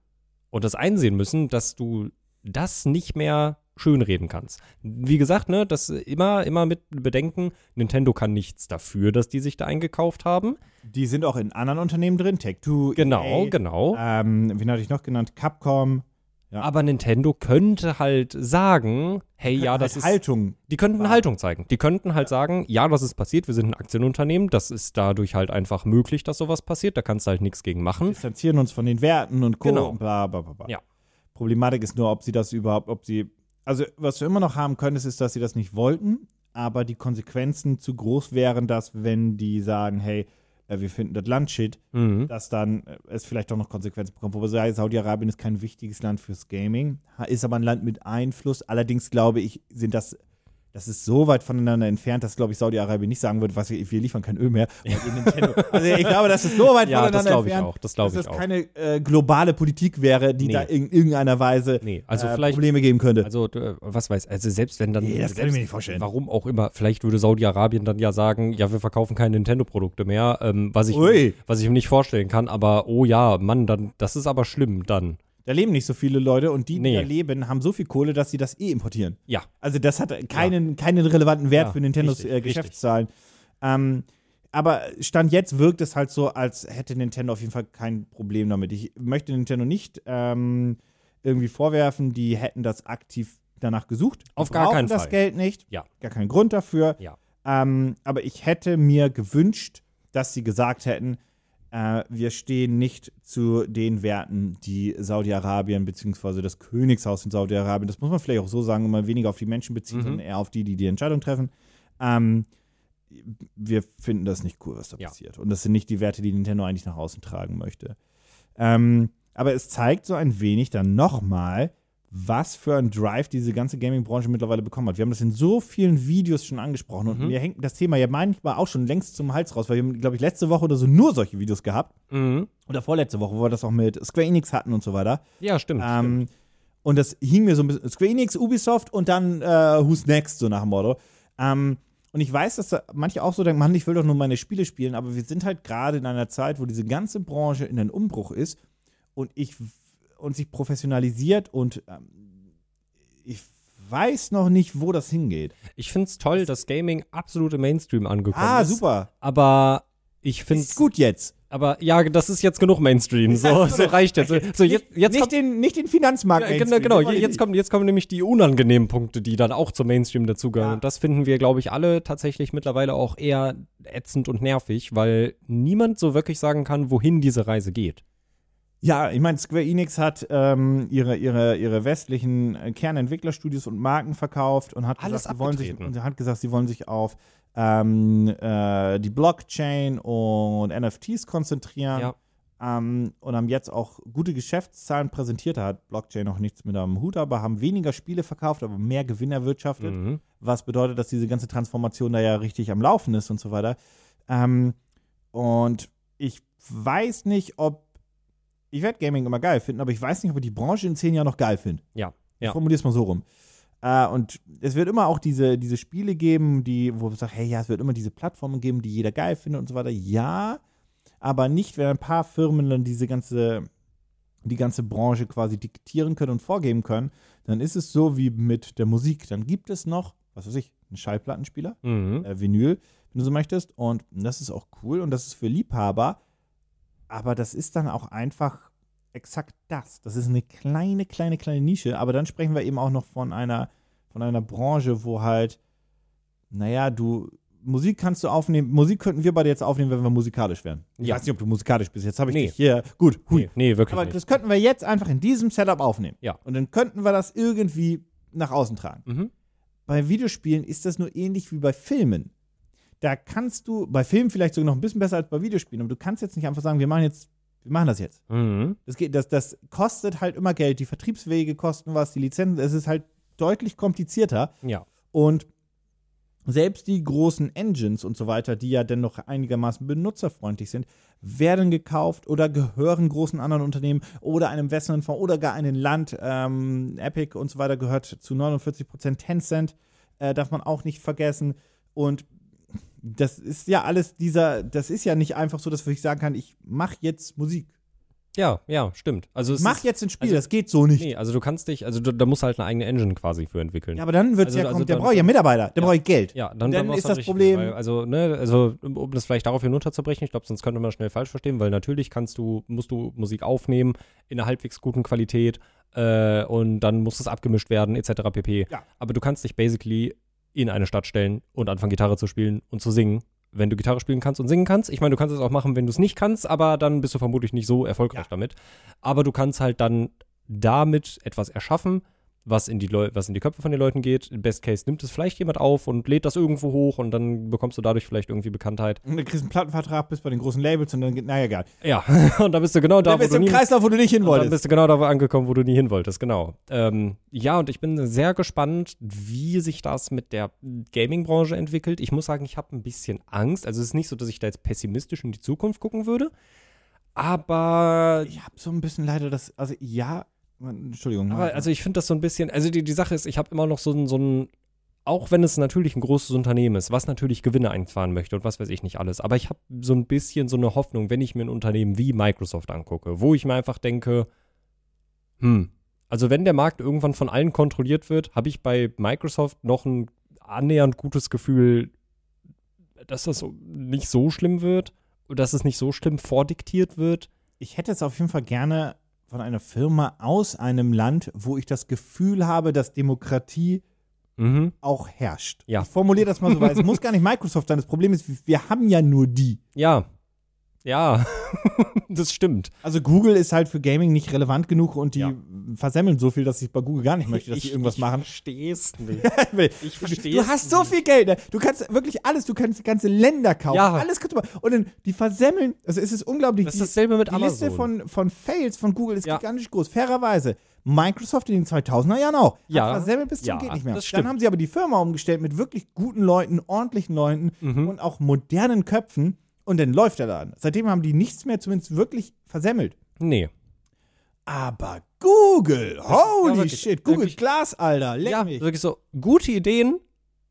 und das einsehen müssen, dass du das nicht mehr schönreden kannst. Wie gesagt, ne, das immer, immer mit bedenken, Nintendo kann nichts dafür, dass die sich da eingekauft haben. Die sind auch in anderen Unternehmen drin, Take-Two, Genau, EA, genau. ähm, wen hatte ich noch genannt? Capcom. Ja. Aber Nintendo könnte halt sagen, hey, ja, Halt das ist. Haltung. Die könnten War- Haltung zeigen. Die könnten halt sagen, ja, das ist passiert, wir sind ein Aktienunternehmen, das ist dadurch halt einfach möglich, dass sowas passiert, da kannst du halt nichts gegen machen. distanzieren uns von den Werten und Co. Genau. und bla, bla, bla, bla. Ja. Problematik ist nur, ob sie das überhaupt, ob sie, also was du immer noch haben könntest, ist, dass sie das nicht wollten, aber die Konsequenzen zu groß wären, dass wenn die sagen, hey, äh, wir finden das Land shit, Mhm. dass dann äh, es vielleicht doch noch Konsequenzen bekommt. Wobei Saudi-Arabien ist kein wichtiges Land fürs Gaming, ist aber ein Land mit Einfluss. Allerdings glaube ich, sind das das ist so weit voneinander entfernt, dass, glaube ich, Saudi-Arabien nicht sagen würde, was wir, wir liefern kein Öl mehr. also ich glaube, das ist so weit Ja, das voneinander glaube ich entfernt, auch. Das dass ich das auch. keine äh, globale Politik wäre, die Nee. da in irgendeiner Weise Nee, also äh, vielleicht. Probleme geben könnte. Also, was weiß, also selbst wenn dann. Nee, das kann ich selbst, mir nicht vorstellen. Warum auch immer, vielleicht würde Saudi-Arabien dann ja sagen, ja, wir verkaufen keine Nintendo-Produkte mehr, ähm, was, ich, Ui. was ich mir nicht vorstellen kann, aber oh ja, Mann, dann, das ist aber schlimm dann. Da leben nicht so viele Leute und die, die Nee. da leben, haben so viel Kohle, dass sie das eh importieren. Ja. Also das hat keinen, keinen relevanten Wert Ja, für Nintendos richtig, äh, richtig. Geschäftszahlen. Ähm, aber Stand jetzt wirkt es halt so, als hätte Nintendo auf jeden Fall kein Problem damit. Ich möchte Nintendo nicht ähm, irgendwie vorwerfen, die hätten das aktiv danach gesucht. Die Auf gar brauchen keinen das Fall. Geld nicht. Ja. Gar keinen Grund dafür. Ja. Ähm, aber ich hätte mir gewünscht, dass sie gesagt hätten, äh, wir stehen nicht zu den Werten, die Saudi-Arabien bzw. das Königshaus in Saudi-Arabien, das muss man vielleicht auch so sagen, immer weniger auf die Menschen beziehen, Mhm. sondern eher auf die, die die Entscheidung treffen. Ähm, wir finden das nicht cool, was da Ja. passiert. Und das sind nicht die Werte, die Nintendo eigentlich nach außen tragen möchte. Ähm, aber es zeigt so ein wenig dann nochmal, was für ein Drive diese ganze Gaming-Branche mittlerweile bekommen hat. Wir haben das in so vielen Videos schon angesprochen und Mhm. mir hängt das Thema ja manchmal auch schon längst zum Hals raus, weil wir haben, glaube ich, letzte Woche oder so nur solche Videos gehabt. Mhm. Oder vorletzte Woche, wo wir das auch mit Square Enix hatten und so weiter. Ja, stimmt. stimmt. Ähm, und das hing mir so ein bisschen. Square Enix, Ubisoft und dann äh, Who's Next, so nach dem Motto. Ähm, und ich weiß, dass da manche auch so denken, Mann, ich will doch nur meine Spiele spielen, aber wir sind halt gerade in einer Zeit, wo diese ganze Branche in einem Umbruch ist und ich und sich professionalisiert und ähm, ich weiß noch nicht, wo das hingeht. Ich finde es toll, dass Gaming absolut im Mainstream angekommen Ah, ist. super. Aber ich finde Ist gut jetzt. Aber ja, das ist jetzt genug Mainstream. So, so reicht jetzt. So, jetzt, jetzt nicht, kommt, den, nicht den Finanzmarkt. ja, genau, genau. Jetzt kommen, jetzt kommen nämlich die unangenehmen Punkte, die dann auch zum Mainstream dazugehören. Ja. Und das finden wir, glaube ich, alle tatsächlich mittlerweile auch eher ätzend und nervig, weil niemand so wirklich sagen kann, wohin diese Reise geht. Ja, ich meine, Square Enix hat ähm, ihre, ihre, ihre westlichen äh, Kernentwicklerstudios und Marken verkauft und hat Alles gesagt, sie wollen sich, hat gesagt, sie wollen sich auf ähm, äh, die Blockchain und NFTs konzentrieren. Ja. Ähm, und haben jetzt auch gute Geschäftszahlen präsentiert. Da hat Blockchain noch nichts mit am Hut, aber haben weniger Spiele verkauft, aber mehr Gewinn erwirtschaftet Mhm. was bedeutet, dass diese ganze Transformation da ja richtig am Laufen ist und so weiter. Ähm, und ich weiß nicht, ob ich werde Gaming immer geil finden, aber ich weiß nicht, ob ich die Branche in zehn Jahren noch geil finde. Ja, Ich ja. formuliere es mal so rum. Äh, und es wird immer auch diese, diese Spiele geben, die, wo man sagt, hey, ja, es wird immer diese Plattformen geben, die jeder geil findet und so weiter. Ja, aber nicht, wenn ein paar Firmen dann diese ganze, die ganze Branche quasi diktieren können und vorgeben können, dann ist es so wie mit der Musik. Dann gibt es noch, was weiß ich, einen Schallplattenspieler, Mhm. äh, Vinyl, wenn du so möchtest. Und das ist auch cool und das ist für Liebhaber. Aber das ist dann auch einfach exakt das. Das ist eine kleine, kleine, kleine Nische. Aber dann sprechen wir eben auch noch von einer, von einer Branche, wo halt, naja, du, Musik kannst du aufnehmen. Musik könnten wir beide jetzt aufnehmen, wenn wir musikalisch wären. Ich Ja. weiß nicht, ob du musikalisch bist. Jetzt habe ich Nee. dich hier. Gut, hui. Nee, nee, wirklich Aber nicht. das könnten wir jetzt einfach in diesem Setup aufnehmen. Ja. Und dann könnten wir das irgendwie nach außen tragen. Mhm. Bei Videospielen ist das nur ähnlich wie bei Filmen. Da kannst du, bei Filmen vielleicht sogar noch ein bisschen besser als bei Videospielen, aber du kannst jetzt nicht einfach sagen, wir machen jetzt, wir machen das jetzt. Mhm. Das, geht, das, das kostet halt immer Geld. Die Vertriebswege kosten was, die Lizenzen, es ist halt deutlich komplizierter. Ja. Und selbst die großen Engines und so weiter, die ja dennoch einigermaßen benutzerfreundlich sind, werden gekauft oder gehören großen anderen Unternehmen oder einem Investmentfonds oder gar einem Land. Ähm, Epic und so weiter gehört zu 49% Tencent, äh, darf man auch nicht vergessen. Und das ist ja alles dieser, das ist ja nicht einfach so, dass ich sagen kann, ich mache jetzt Musik. Ja, ja, stimmt. Also mach ist, jetzt ein Spiel, also- das geht so nicht. Nee, also du kannst dich, also du, da musst halt eine eigene Engine quasi für entwickeln. Ja, aber dann wird es Also- ja also kommen, der braucht ja Mitarbeiter, der Ja. braucht Geld. Ja, dann, dann dann ist das Problem- Weil, also, ne, also, um das vielleicht darauf hinunterzubrechen, ich glaube, sonst könnte man schnell falsch verstehen, weil natürlich kannst du, musst du Musik aufnehmen in einer halbwegs guten Qualität äh, und dann muss es abgemischt werden, etc. pp. Ja. Aber du kannst dich basically in eine Stadt stellen und anfangen, Gitarre zu spielen und zu singen. Wenn du Gitarre spielen kannst und singen kannst. Ich meine, du kannst es auch machen, wenn du es nicht kannst, aber dann bist du vermutlich nicht so erfolgreich Ja. damit. Aber du kannst halt dann damit etwas erschaffen, was in die Leu was in die Köpfe von den Leuten geht. Im Best Case nimmt es vielleicht jemand auf und lädt das irgendwo hoch und dann bekommst du dadurch vielleicht irgendwie Bekanntheit. Und dann kriegst du einen Plattenvertrag, bist bei den großen Labels und dann geht, naja, egal. Ja, und dann bist du genau da, dann wo bist du du im Kreislauf, wo du nicht hin und dann wolltest. bist du genau da angekommen, wo du nie hin wolltest, genau. Ähm, ja, und ich bin sehr gespannt, wie sich das mit der Gaming-Branche entwickelt. Ich muss sagen, ich habe ein bisschen Angst. Also es ist nicht so, dass ich da jetzt pessimistisch in die Zukunft gucken würde. Aber Ich habe so ein bisschen leider das, also ja, Entschuldigung. Aber also ich finde das so ein bisschen, also die, die Sache ist, ich habe immer noch so ein, so ein, auch wenn es natürlich ein großes Unternehmen ist, was natürlich Gewinne einfahren möchte und was weiß ich nicht alles, aber ich habe so ein bisschen so eine Hoffnung, wenn ich mir ein Unternehmen wie Microsoft angucke, wo ich mir einfach denke, hm, also wenn der Markt irgendwann von allen kontrolliert wird, habe ich bei Microsoft noch ein annähernd gutes Gefühl, dass das nicht so schlimm wird, dass es nicht so schlimm vordiktiert wird. ich hätte es auf jeden Fall gerne von einer Firma aus einem Land, wo ich das Gefühl habe, dass Demokratie Mhm. auch herrscht. Ja. Ich formuliere das mal so, weil es muss gar nicht Microsoft sein. Das Problem ist, wir haben ja nur die. Ja. Ja. das stimmt. Also Google ist halt für Gaming nicht relevant genug und die Ja. versemmeln so viel, dass ich bei Google gar nicht möchte, dass sie irgendwas machen. versteh's nicht. Ich versteh's Du hast so viel Geld, ne? Du kannst wirklich alles, du kannst ganze Länder kaufen, Ja. alles kannst du machen. Und dann die versemmeln, also es ist unglaublich. Das ist die, dasselbe mit die Liste Amazon. von, von Fails von Google ist Ja. gigantisch groß. Fairerweise, Microsoft in den 2000er Jahren auch. Ja. Versemmelt bis zum Ja, geht nicht mehr. das stimmt. Dann haben sie aber die Firma umgestellt mit wirklich guten Leuten, ordentlichen Leuten Mhm. und auch modernen Köpfen. Und dann läuft der Laden. Seitdem haben die nichts mehr zumindest wirklich versemmelt. Nee. Aber Google, holy wirklich- shit, Google wirklich- Glass, Alter, leck Ja, mich. wirklich so gute Ideen,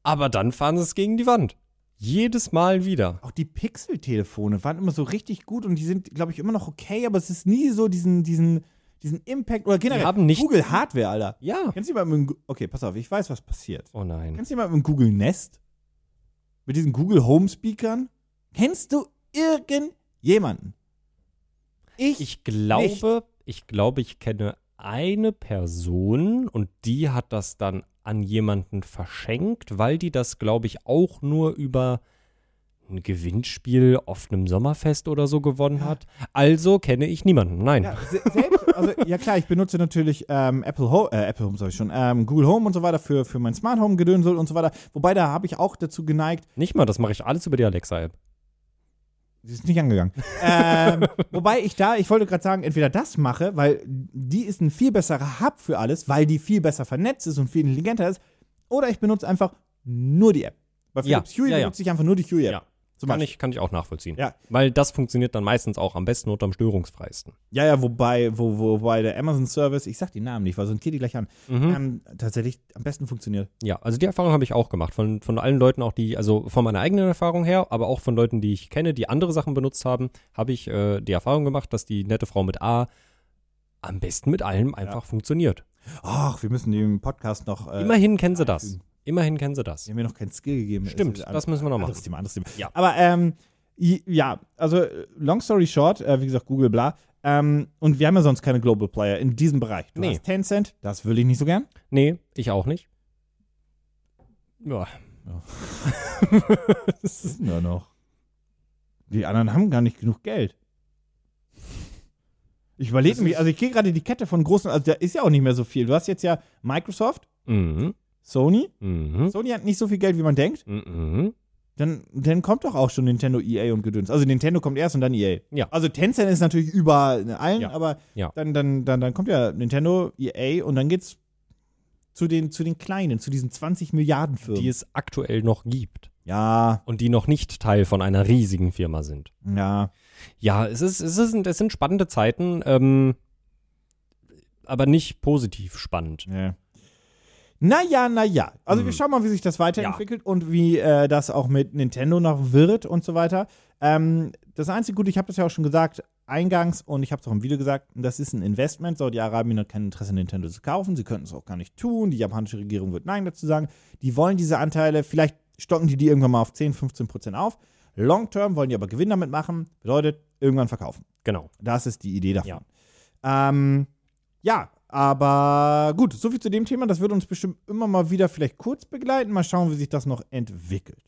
aber dann fahren sie es gegen die Wand. Jedes Mal wieder. Auch die Pixel-Telefone waren immer so richtig gut und die sind, glaube ich, immer noch okay, aber es ist nie so diesen, diesen, diesen Impact oder generell haben nicht- Google Hardware, Alter. Ja. Kennst du jemanden mit okay, pass auf, ich weiß, was passiert. Oh nein. Kennst du jemanden mit dem Google Nest? Mit diesen Google Home Speakern? Kennst du irgendjemanden? Ich, Ich glaube, ich glaube, ich kenne eine Person und die hat das dann an jemanden verschenkt, weil die das, glaube ich, auch nur über ein Gewinnspiel auf einem Sommerfest oder so gewonnen hat. Also kenne ich niemanden. Nein. Ja, se selbst, also ja klar, ich benutze natürlich ähm, Apple Home, äh, Apple Home sag ich schon, ähm, Google Home und so weiter für, für mein Smart Home Gedönsel und so weiter. Wobei da habe ich auch dazu geneigt, Nicht mal, das mache ich alles über die Alexa-App. Sie ist nicht angegangen. ähm, wobei ich da, ich wollte gerade sagen, entweder das mache, weil die ist ein viel besserer Hub für alles, weil die viel besser vernetzt ist und viel intelligenter ist, oder ich benutze einfach nur die App. Bei Ja, Philips Hue ja, ja. benutze ich einfach nur die Hue App. Ja. Zum Kann Beispiel. ich, kann ich auch nachvollziehen. Ja. Weil das funktioniert dann meistens auch am besten und am störungsfreisten. Ja, ja, wobei, wo, wobei der Amazon Service, ich sag die Namen nicht, weil sonst geht die gleich an, Mhm. ähm, tatsächlich am besten funktioniert. Ja, also die Erfahrung habe ich auch gemacht. Von, von allen Leuten, auch die, also von meiner eigenen Erfahrung her, aber auch von Leuten, die ich kenne, die andere Sachen benutzt haben, habe ich äh, die Erfahrung gemacht, dass die nette Frau mit A am besten mit allem einfach funktioniert. Ach, wir müssen dem Podcast noch. Äh, Immerhin kennen sie das. Immerhin kennen sie das. Die haben mir noch keinen Skill gegeben. Stimmt, das müssen wir noch Anderes machen. Thema, anderes Thema. Ja. Aber ähm, ja, also long story short, äh, wie gesagt, Google bla. Ähm, und wir haben ja sonst keine Global Player in diesem Bereich. Du Nee. hast Tencent, das will ich nicht so gern. Nee, ich auch nicht. Ja. Das ist nur noch. Die anderen haben gar nicht genug Geld. Ich überlege mich, also ich gehe gerade die Kette von großen, also da ist ja auch nicht mehr so viel. Du hast jetzt ja Microsoft, Mhm. Sony. Mhm. Sony hat nicht so viel Geld, wie man denkt. Mhm. Dann, dann kommt doch auch schon Nintendo, EA und Gedöns. Also Nintendo kommt erst und dann EA. Ja. Also Tencent ist natürlich über allen, Ja. aber Ja. Dann, dann, dann, dann kommt ja Nintendo, EA und dann geht's zu den, zu den kleinen, zu diesen 20 Milliarden Firmen. Die es aktuell noch gibt ja, und die noch nicht Teil von einer riesigen Firma sind. ja. Ja, es, ist, es, ist, es sind spannende Zeiten, ähm, aber nicht positiv spannend. ja. Naja, naja. Also wir Hm. schauen mal, wie sich das weiterentwickelt und wie äh, das auch mit Nintendo noch wird und so weiter. Ähm, das einzige Gute, ich habe das ja auch schon gesagt, eingangs und ich habe es auch im Video gesagt, das ist ein Investment. Saudi-Arabien hat kein Interesse, Nintendo zu kaufen. Sie könnten es auch gar nicht tun. Die japanische Regierung wird Nein dazu sagen. Die wollen diese Anteile, vielleicht stocken die die irgendwann mal auf 10, 15 Prozent auf. Long term wollen die aber Gewinn damit machen. Bedeutet, irgendwann verkaufen. Genau. Das ist die Idee davon. Ja. Ja, ähm, ja aber gut, soviel zu dem Thema. Das wird uns bestimmt immer mal wieder vielleicht kurz begleiten. Mal schauen, wie sich das noch entwickelt.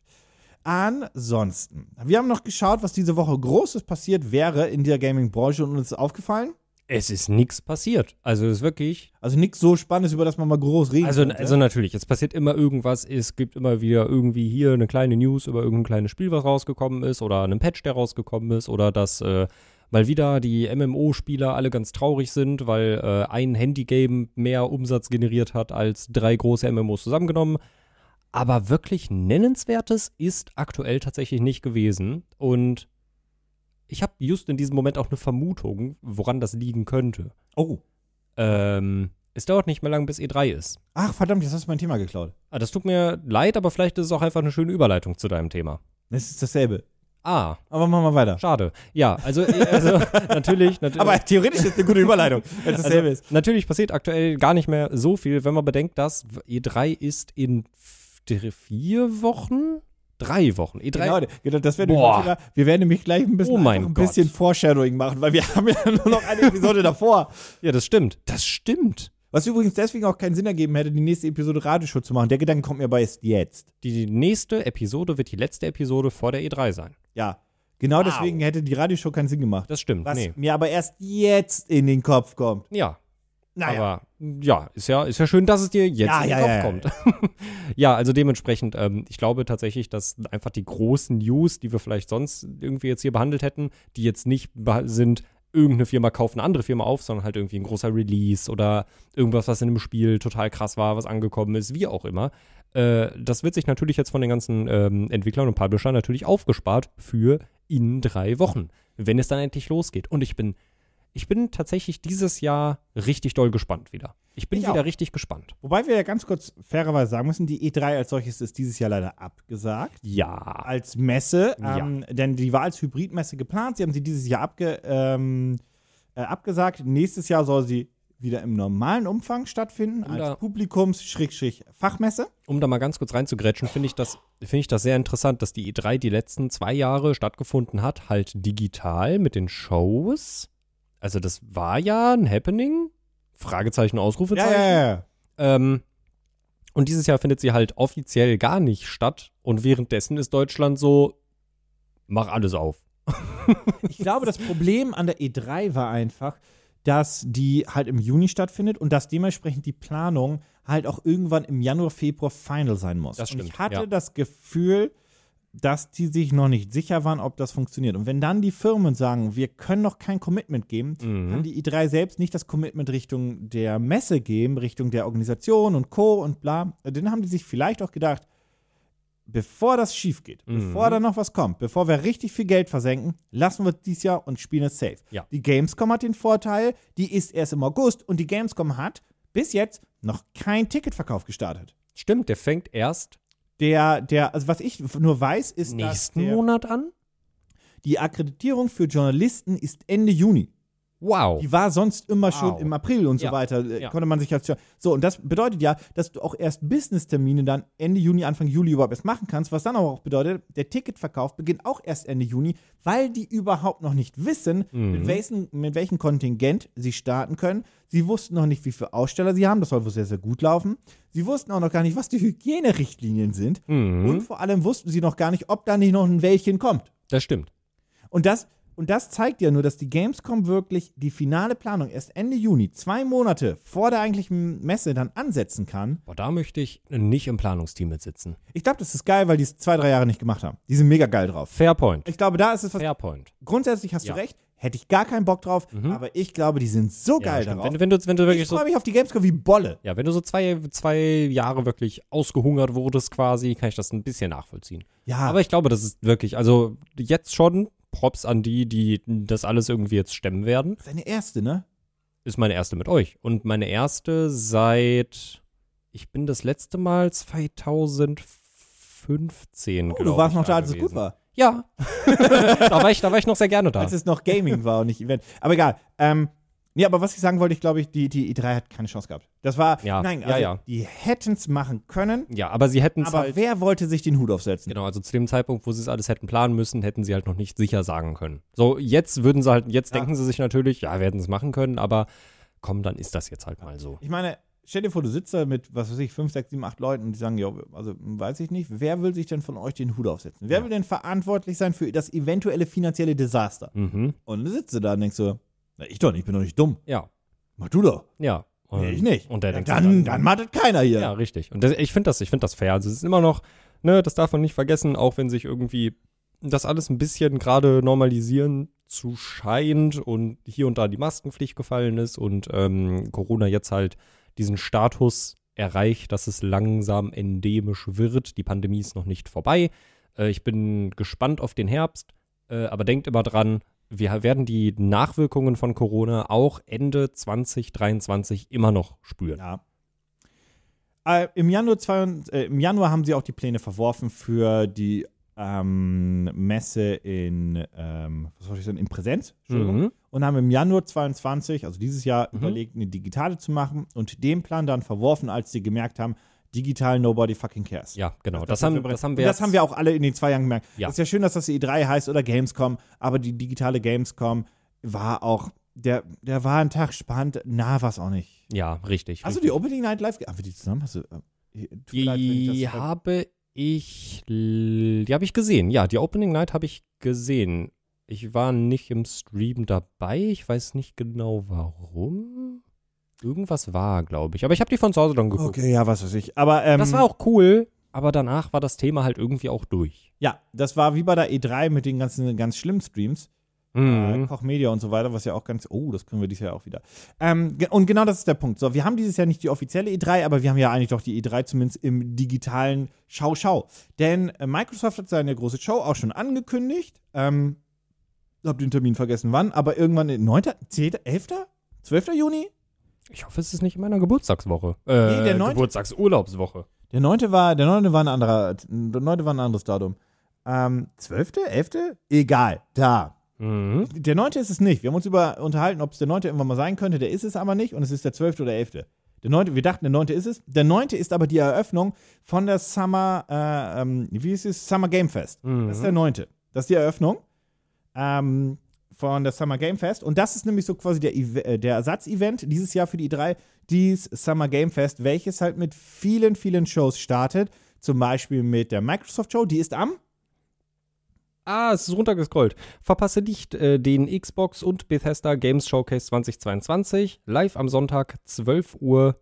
Ansonsten, wir haben noch geschaut, was diese Woche Großes passiert wäre in der Gaming-Branche und uns ist aufgefallen. Es ist nichts passiert. Also es ist wirklich. Also nichts so Spannendes, über das man mal groß reden Also, könnte. also natürlich, es passiert immer irgendwas. Es gibt immer wieder irgendwie hier eine kleine News über irgendein kleines Spiel, was rausgekommen ist, oder einen Patch, der rausgekommen ist, oder dass äh, mal wieder die MMO-Spieler alle ganz traurig sind, weil äh, ein Handygame mehr Umsatz generiert hat als drei große MMOs zusammengenommen. Aber wirklich Nennenswertes ist aktuell tatsächlich nicht gewesen. Und ich habe just in diesem Moment auch eine Vermutung, woran das liegen könnte. oh. Ähm, es dauert nicht mehr lang, bis E3 ist. Ach, verdammt, jetzt hast du mein Thema geklaut. Ah, das tut mir leid, aber vielleicht ist es auch einfach eine schöne Überleitung zu deinem Thema. Das ist dasselbe. Ah, Aber machen wir weiter. schade. Ja, also, äh, also natürlich, natürlich. Aber theoretisch ist eine gute Überleitung, wenn es dasselbe ist. Natürlich passiert aktuell gar nicht mehr so viel, wenn man bedenkt, dass E3 ist in vier Wochen? Drei Wochen. E3. Genau, genau, das wäre. Thema. Wir werden nämlich gleich ein bisschen, Oh ein bisschen Foreshadowing machen, weil wir haben ja nur noch eine Episode davor. Ja, das stimmt. Das stimmt. Was übrigens deswegen auch keinen Sinn ergeben hätte, die nächste Episode Radioshow zu machen. Der Gedanke kommt mir aber erst jetzt. Die nächste Episode wird die letzte Episode vor der E3 sein. Ja. Genau Wow. deswegen hätte die Radioshow keinen Sinn gemacht. Das stimmt. Was nee. mir aber erst jetzt in den Kopf kommt. Ja, Naja. Aber ja, ist ja, ist ja schön, dass es dir jetzt Ja, in den ja, Kopf ja, ja. kommt. ja, also dementsprechend, ähm, ich glaube tatsächlich, dass einfach die großen News, die wir vielleicht sonst irgendwie jetzt hier behandelt hätten, die jetzt nicht sind, irgendeine Firma kauft eine andere Firma auf, sondern halt irgendwie ein großer Release oder irgendwas, was in einem Spiel total krass war, was angekommen ist, wie auch immer. Äh, das wird sich natürlich jetzt von den ganzen ähm, Entwicklern und Publishern natürlich aufgespart für in drei Wochen, wenn es dann endlich losgeht. Und ich bin ich bin tatsächlich dieses Jahr richtig doll gespannt wieder. Ich bin Ich wieder auch. richtig gespannt. Wobei wir ja ganz kurz fairerweise sagen müssen, die E3 als solches ist dieses Jahr leider abgesagt. Ja. Als Messe, Ja. ähm, denn die war als Hybridmesse geplant. Sie haben sie dieses Jahr abge, ähm, äh, abgesagt. Nächstes Jahr soll sie wieder im normalen Umfang stattfinden, Oder- als Publikums-Fachmesse. Um da mal ganz kurz reinzugrätschen, finde ich, das, finde ich das sehr interessant, dass die E3 die letzten zwei Jahre stattgefunden hat, halt digital mit den Shows. Also das war ja ein Happening. Fragezeichen, Ja, Ausrufezeichen. ja, ja. Ähm, und dieses Jahr findet sie halt offiziell gar nicht statt. Und währenddessen ist Deutschland so, mach alles auf. Ich glaube, das Problem an der E3 war einfach, dass die halt im Juni stattfindet und dass dementsprechend die Planung halt auch irgendwann im Januar, Februar final sein muss. Das und ich stimmt, hatte ja. das Gefühl, dass die sich noch nicht sicher waren, ob das funktioniert. Und wenn dann die Firmen sagen, wir können noch kein Commitment geben, Mhm. kann die E3 selbst nicht das Commitment Richtung der Messe geben, Richtung der Organisation und Co. und bla. Dann haben die sich vielleicht auch gedacht, bevor das schief geht, Mhm. bevor da noch was kommt, bevor wir richtig viel Geld versenken, lassen wir es dieses Jahr und spielen es safe. Ja. Die Gamescom hat den Vorteil, die ist erst im August und die Gamescom hat bis jetzt noch kein Ticketverkauf gestartet. Stimmt, der fängt erst Der, der, also was ich nur weiß, ist, dass nächsten der, Monat an. die Akkreditierung für Journalisten ist Ende Juni. Wow. Die war sonst immer schon Wow. im April und so Ja. weiter. Äh, Ja. Konnte man sich als so und das bedeutet ja, dass du auch erst Business-Termine dann Ende Juni, Anfang Juli überhaupt erst machen kannst. Was dann aber auch bedeutet, der Ticketverkauf beginnt auch erst Ende Juni, weil die überhaupt noch nicht wissen, Mhm. mit, welchen, mit welchem Kontingent sie starten können. Sie wussten noch nicht, wie viele Aussteller sie haben. Das soll wohl sehr, sehr gut laufen. Sie wussten auch noch gar nicht, was die Hygienerichtlinien sind. Mhm. Und vor allem wussten sie noch gar nicht, ob da nicht noch ein Wellchen kommt. Das stimmt. Und das, und das zeigt ja nur, dass die Gamescom wirklich die finale Planung erst Ende Juni, zwei Monate vor der eigentlichen Messe, dann ansetzen kann. Boah, da möchte ich nicht im Planungsteam mitsitzen. Ich glaube, das ist geil, weil die es zwei, drei Jahre nicht gemacht haben. Die sind mega geil drauf. Fair point. Ich glaube, da ist es was. Fair point. Grundsätzlich hast Ja. du recht, hätte ich gar keinen Bock drauf, aber ich glaube, die sind so geil stimmt. darauf. wenn, wenn, du, wenn du wirklich ich so freue mich auf die Gamescom wie Bolle. Ja, wenn du so zwei, zwei Jahre wirklich ausgehungert wurdest quasi, kann ich das ein bisschen nachvollziehen. Ja, Aber ich glaube, das ist wirklich, also jetzt schon Props an die, die das alles irgendwie jetzt stemmen werden. seine erste, ne? Ist meine erste mit euch. Und meine erste seit, ich bin das letzte Mal 2015, Oh, du warst ich, noch da, als es gewesen. gut war. Ja. da, war ich, da war ich noch sehr gerne da. Als es noch Gaming war und nicht Event. Aber egal. Ähm, ja, aber was ich sagen wollte, ich glaube, ich, die, die E3 hat keine Chance gehabt. Das war, Ja, nein, ja, also, ja. die hätten es machen können, Ja, aber sie hätten es aber halt. wer wollte sich den Hut aufsetzen? Genau, also zu dem Zeitpunkt, wo sie es alles hätten planen müssen, hätten sie halt noch nicht sicher sagen können. So, jetzt würden sie halt, jetzt Ja. denken sie sich natürlich, ja, wir hätten es machen können, aber komm, dann ist das jetzt halt mal so. Ich meine, stell dir vor, du sitzt da mit, was weiß ich, fünf, sechs, sieben, acht Leuten und die sagen, ja, also weiß ich nicht, wer will sich denn von euch den Hut aufsetzen? Wer Ja. will denn verantwortlich sein für das eventuelle finanzielle Desaster? Mhm. Und dann sitzt du da und denkst so, na, ich doch nicht, ich bin doch nicht dumm. Ja, Mach du doch. ja. Und, Nee, ich nicht. Und der ja, denkt dann, dann macht das keiner hier. Ja, richtig. Und das, ich finde das, ich finde das fair. Also es ist immer noch, ne, das darf man nicht vergessen, auch wenn sich irgendwie das alles ein bisschen gerade normalisieren zu scheint und hier und da die Maskenpflicht gefallen ist und ähm, Corona jetzt halt diesen Status erreicht, dass es langsam endemisch wird. Die Pandemie ist noch nicht vorbei. Äh, ich bin gespannt auf den Herbst, äh, aber denkt immer dran, wir werden die Nachwirkungen von Corona auch Ende 2023 immer noch spüren. Ja. Äh, im, Januar zwei, äh, Im Januar haben sie auch die Pläne verworfen für die ähm, Messe in, ähm, was soll ich sagen, in Präsenz. Mhm. Und haben im Januar 22, also dieses Jahr, Mhm. überlegt, eine digitale zu machen und den Plan dann verworfen, als sie gemerkt haben, digital nobody fucking cares. Ja, genau. Das, dafür haben, das haben wir das haben wir auch alle in den zwei Jahren gemerkt. Ja. Es ist ja schön, dass das E3 heißt oder Gamescom, aber die digitale Gamescom war auch, der, der war ein Tag spannend, na, war es auch nicht. Ja, richtig. Hast du richtig. die Opening Night Live? Haben wir die zusammen? Hast du, äh, mir leid, ich Die das habe Ich, die habe ich gesehen. Ja, die Opening Night habe ich gesehen. Ich war nicht im Stream dabei. Ich weiß nicht genau warum. Irgendwas war, glaube ich. Aber ich habe die von zu Hause dann geguckt. Okay, ja, was weiß ich. Aber ähm, Das war auch cool, aber danach war das Thema halt irgendwie auch durch. ja, das war wie bei der E3 mit den ganzen ganz schlimmen Streams. Äh, Mhm. Koch Media und so weiter, was ja auch ganz, oh, das können wir dieses Jahr auch wieder. Ähm, und genau das ist der Punkt. So, wir haben dieses Jahr nicht die offizielle E3, aber wir haben ja eigentlich doch die E3 zumindest im digitalen Schau-Schau. Denn äh, Microsoft hat seine große Show auch schon angekündigt. Ähm, hab den Termin vergessen, wann, aber irgendwann in 9., 10., 11., 12. Juni? Ich hoffe, es ist nicht in meiner Geburtstagswoche. Äh, der neunte- Geburtstagsurlaubswoche. Der 9. war, der 9. war ein anderer, der 9. war ein anderes Datum. Ähm, 12., 11., egal, da. Mhm. Der 9. ist es nicht. Wir haben uns über unterhalten, ob es der 9. irgendwann mal sein könnte. Der ist es aber nicht und es ist der 12. oder 11. Der 9. Wir dachten, der 9. ist es. Der 9. ist aber die Eröffnung von der Summer, äh, ähm, wie ist es? Summer Game Fest. Das ist der 9. Das ist die Eröffnung ähm, von der Summer Game Fest. Und das ist nämlich so quasi der, äh, der Ersatzevent dieses Jahr für die E3, dies Summer Game Fest, welches halt mit vielen, vielen Shows startet. Zum Beispiel mit der Microsoft Show, die ist am Ah, es ist runtergescrollt. Verpasse nicht äh, den Xbox und Bethesda Games Showcase 2022 live am Sonntag 12 Uhr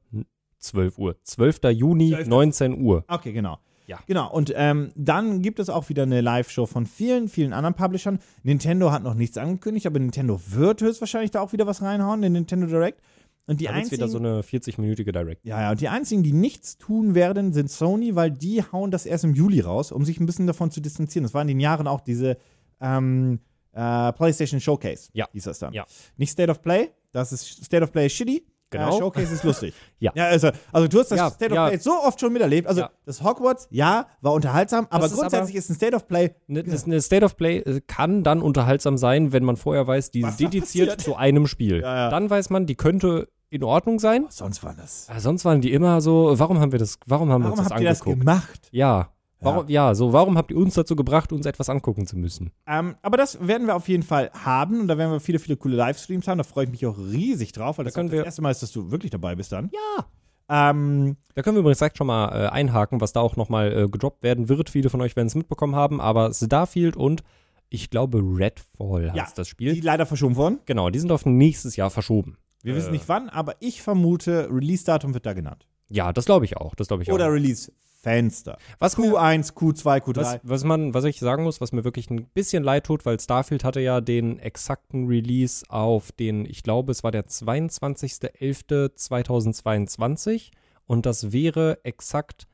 12 Uhr 12. Juni 12. 19 Uhr. Okay, genau. Ja. Genau, und ähm, dann gibt es auch wieder eine Live-Show von vielen, vielen anderen Publishern. Nintendo hat noch nichts angekündigt, aber Nintendo wird höchstwahrscheinlich da auch wieder was reinhauen, den Nintendo Direct. Und die Da einzigen, wieder so eine 40-minütige Direct. ja, ja, und die einzigen, die nichts tun werden, sind Sony, weil die hauen das erst im Juli raus, um sich ein bisschen davon zu distanzieren. Das war in den Jahren auch diese ähm, äh, PlayStation Showcase, Ja. hieß das dann. Ja. Nicht State of Play, das ist State of Play ist shitty. Genau. Äh, Showcase ist lustig. Ja. ja also, also du hast das Ja, State of ja. Play so oft schon miterlebt. Also Ja. das Hogwarts, ja, war unterhaltsam, aber ist grundsätzlich ist ein State of Play Ne, eine State of Play äh, kann dann unterhaltsam sein, wenn man vorher weiß, die ist dediziert zu einem Spiel. Ja, ja. Dann weiß man, die könnte in Ordnung sein. Sonst war das. Aber sonst waren die immer so, warum haben wir das, warum haben wir Warum uns das habt ihr das angeguckt? gemacht? ja. Warum, ja. so, warum habt ihr uns dazu gebracht, uns etwas angucken zu müssen? Ähm, aber das werden wir auf jeden Fall haben und da werden wir viele, viele coole Livestreams haben. Da freue ich mich auch riesig drauf, weil das können auch das wir- erste Mal ist, dass du wirklich dabei bist dann. Ja. Ähm, Da können wir übrigens direkt schon mal äh, einhaken, was da auch nochmal äh, gedroppt werden wird. Viele von euch werden es mitbekommen haben, aber Starfield und ich glaube Redfall heißt Ja, das Spiel. die leider verschoben wurden. genau, die sind auf nächstes Jahr verschoben. Wir Äh. wissen nicht wann, aber ich vermute, Release-Datum wird da genannt. Ja, das glaube ich auch. Das glaube ich Oder auch. Release-Fenster. Was mir, Q1, Q2, Q3. was, was man, was ich sagen muss, was mir wirklich ein bisschen leid tut, weil Starfield hatte ja den exakten Release auf den, ich glaube, es war der 22.11.2022 und das wäre exakt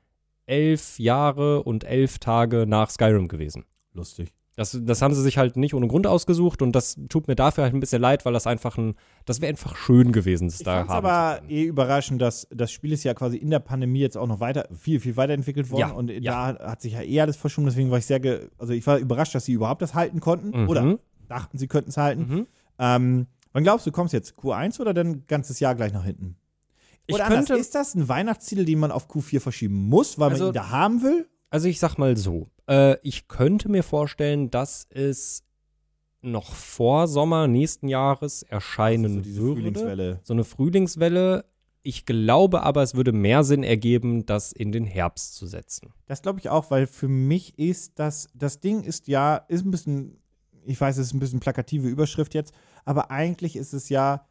elf Jahre und elf Tage nach Skyrim gewesen. Lustig. Das, das haben sie sich halt nicht ohne Grund ausgesucht und das tut mir dafür halt ein bisschen leid, weil das einfach ein, das wäre einfach schön gewesen, das Ich da haben aber eh überraschend, dass das Spiel ist ja quasi in der Pandemie jetzt auch noch weiter, viel, viel weiterentwickelt worden Ja, und ja. da hat sich ja eh alles verschoben, deswegen war ich sehr, also ich war überrascht, dass sie überhaupt das halten konnten Mhm. oder dachten, sie könnten es halten. Mhm. Ähm, wann glaubst du, kommst jetzt Q1 oder dann ganzes Jahr gleich nach hinten? Ich Oder anders, könnte- ist das ein Weihnachtstitel, den man auf Q4 verschieben muss, weil Also- man ihn da haben will? Also ich sag mal so, äh, ich könnte mir vorstellen, dass es noch vor Sommer nächsten Jahres erscheinen Also so diese würde. Frühlingswelle. So eine Frühlingswelle. Ich glaube aber, es würde mehr Sinn ergeben, das in den Herbst zu setzen. Das glaube ich auch, weil für mich ist das, das Ding ist ja, ist ein bisschen, ich weiß, es ist ein bisschen plakative Überschrift jetzt, aber eigentlich ist es ja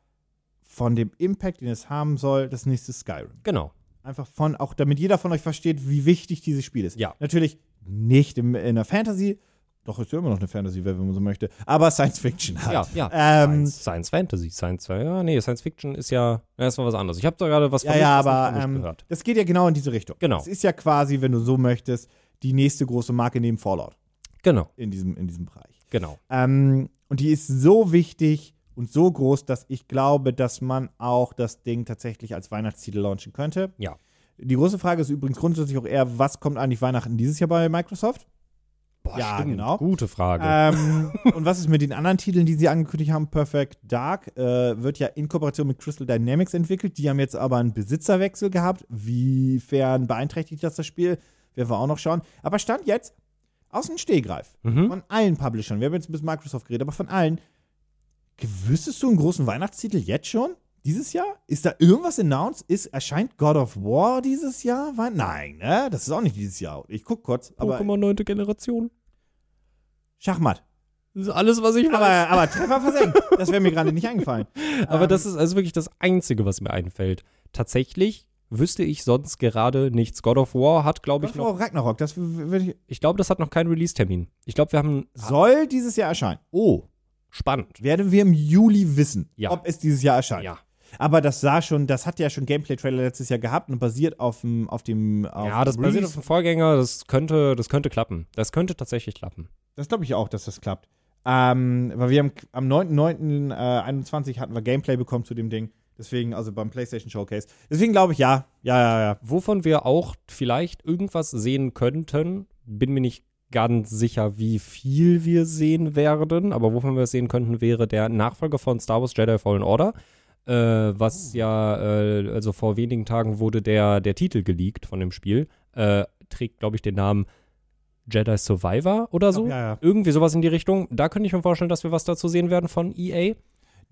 von dem Impact, den es haben soll, das nächste Skyrim. Genau. Einfach von, auch damit jeder von euch versteht, wie wichtig dieses Spiel ist. Ja. Natürlich nicht im, in der Fantasy, doch ist ja immer noch eine Fantasy, wenn man so möchte, aber Science Fiction halt. Ja, ja. Ähm, Science, Science Fantasy, Science, ja, nee, Science Fiction ist ja, ja, war was anderes. Ich habe da gerade was Ja, von ja, nicht aber ähm, gehört. das geht ja genau in diese Richtung. Genau. Es ist ja quasi, wenn du so möchtest, die nächste große Marke neben Fallout Genau, in diesem, in diesem Bereich. genau. Ähm, und die ist so wichtig und so groß, dass ich glaube, dass man auch das Ding tatsächlich als Weihnachtstitel launchen könnte. Ja. Die große Frage ist übrigens grundsätzlich auch eher, was kommt eigentlich Weihnachten dieses Jahr bei Microsoft? Boah, Ja, stimmt. genau. Gute Frage. Ähm, und was ist mit den anderen Titeln, die sie angekündigt haben? Perfect Dark äh, wird ja in Kooperation mit Crystal Dynamics entwickelt. Die haben jetzt aber einen Besitzerwechsel gehabt. Wiefern beeinträchtigt das das Spiel? Werden wir auch noch schauen. Aber Stand jetzt aus dem Stehgreif Mhm. von allen Publishern. Wir haben jetzt bis Microsoft geredet, aber von allen. Wüsstest du einen großen Weihnachtstitel jetzt schon? Dieses Jahr? Ist da irgendwas announced? Ist, erscheint God of War dieses Jahr? Nein, ne? Das ist auch nicht dieses Jahr. Ich guck kurz, aber Pokémon 9. Generation. Schachmatt. Das ist alles, was ich weiß. Aber, aber Treffer versenkt. Das wäre mir gerade nicht eingefallen. Aber Ähm, das ist also wirklich das Einzige, was mir einfällt. Tatsächlich wüsste ich sonst gerade nichts. God of War hat, glaube ich, God of noch. War Ragnarok, das würde ich, Ich glaube, das hat noch keinen Release-Termin. Ich glaube, wir haben. soll dieses Jahr erscheinen. Oh, spannend. Werden wir im Juli wissen, Ja. ob es dieses Jahr erscheint. Ja. Aber das sah schon, das hat ja schon Gameplay-Trailer letztes Jahr gehabt und basiert auf dem, auf dem, auf ja, das dem basiert auf dem Vorgänger. Das könnte, das könnte klappen. Das könnte tatsächlich klappen. Das glaube ich auch, dass das klappt. Ähm, weil wir haben am 9.9.21 hatten wir Gameplay bekommen zu dem Ding. Deswegen, also beim PlayStation Showcase. Deswegen glaube ich, ja. Ja, ja, ja. Wovon wir auch vielleicht irgendwas sehen könnten, bin mir nicht ganz sicher, wie viel wir sehen werden, aber wovon wir es sehen könnten, wäre der Nachfolger von Star Wars Jedi Fallen Order. Äh, was ja, äh, also vor wenigen Tagen wurde der, der Titel geleakt von dem Spiel. Äh, trägt, glaube ich, den Namen Jedi Survivor oder so. Ja, ja. Irgendwie sowas in die Richtung. Da könnte ich mir vorstellen, dass wir was dazu sehen werden von EA.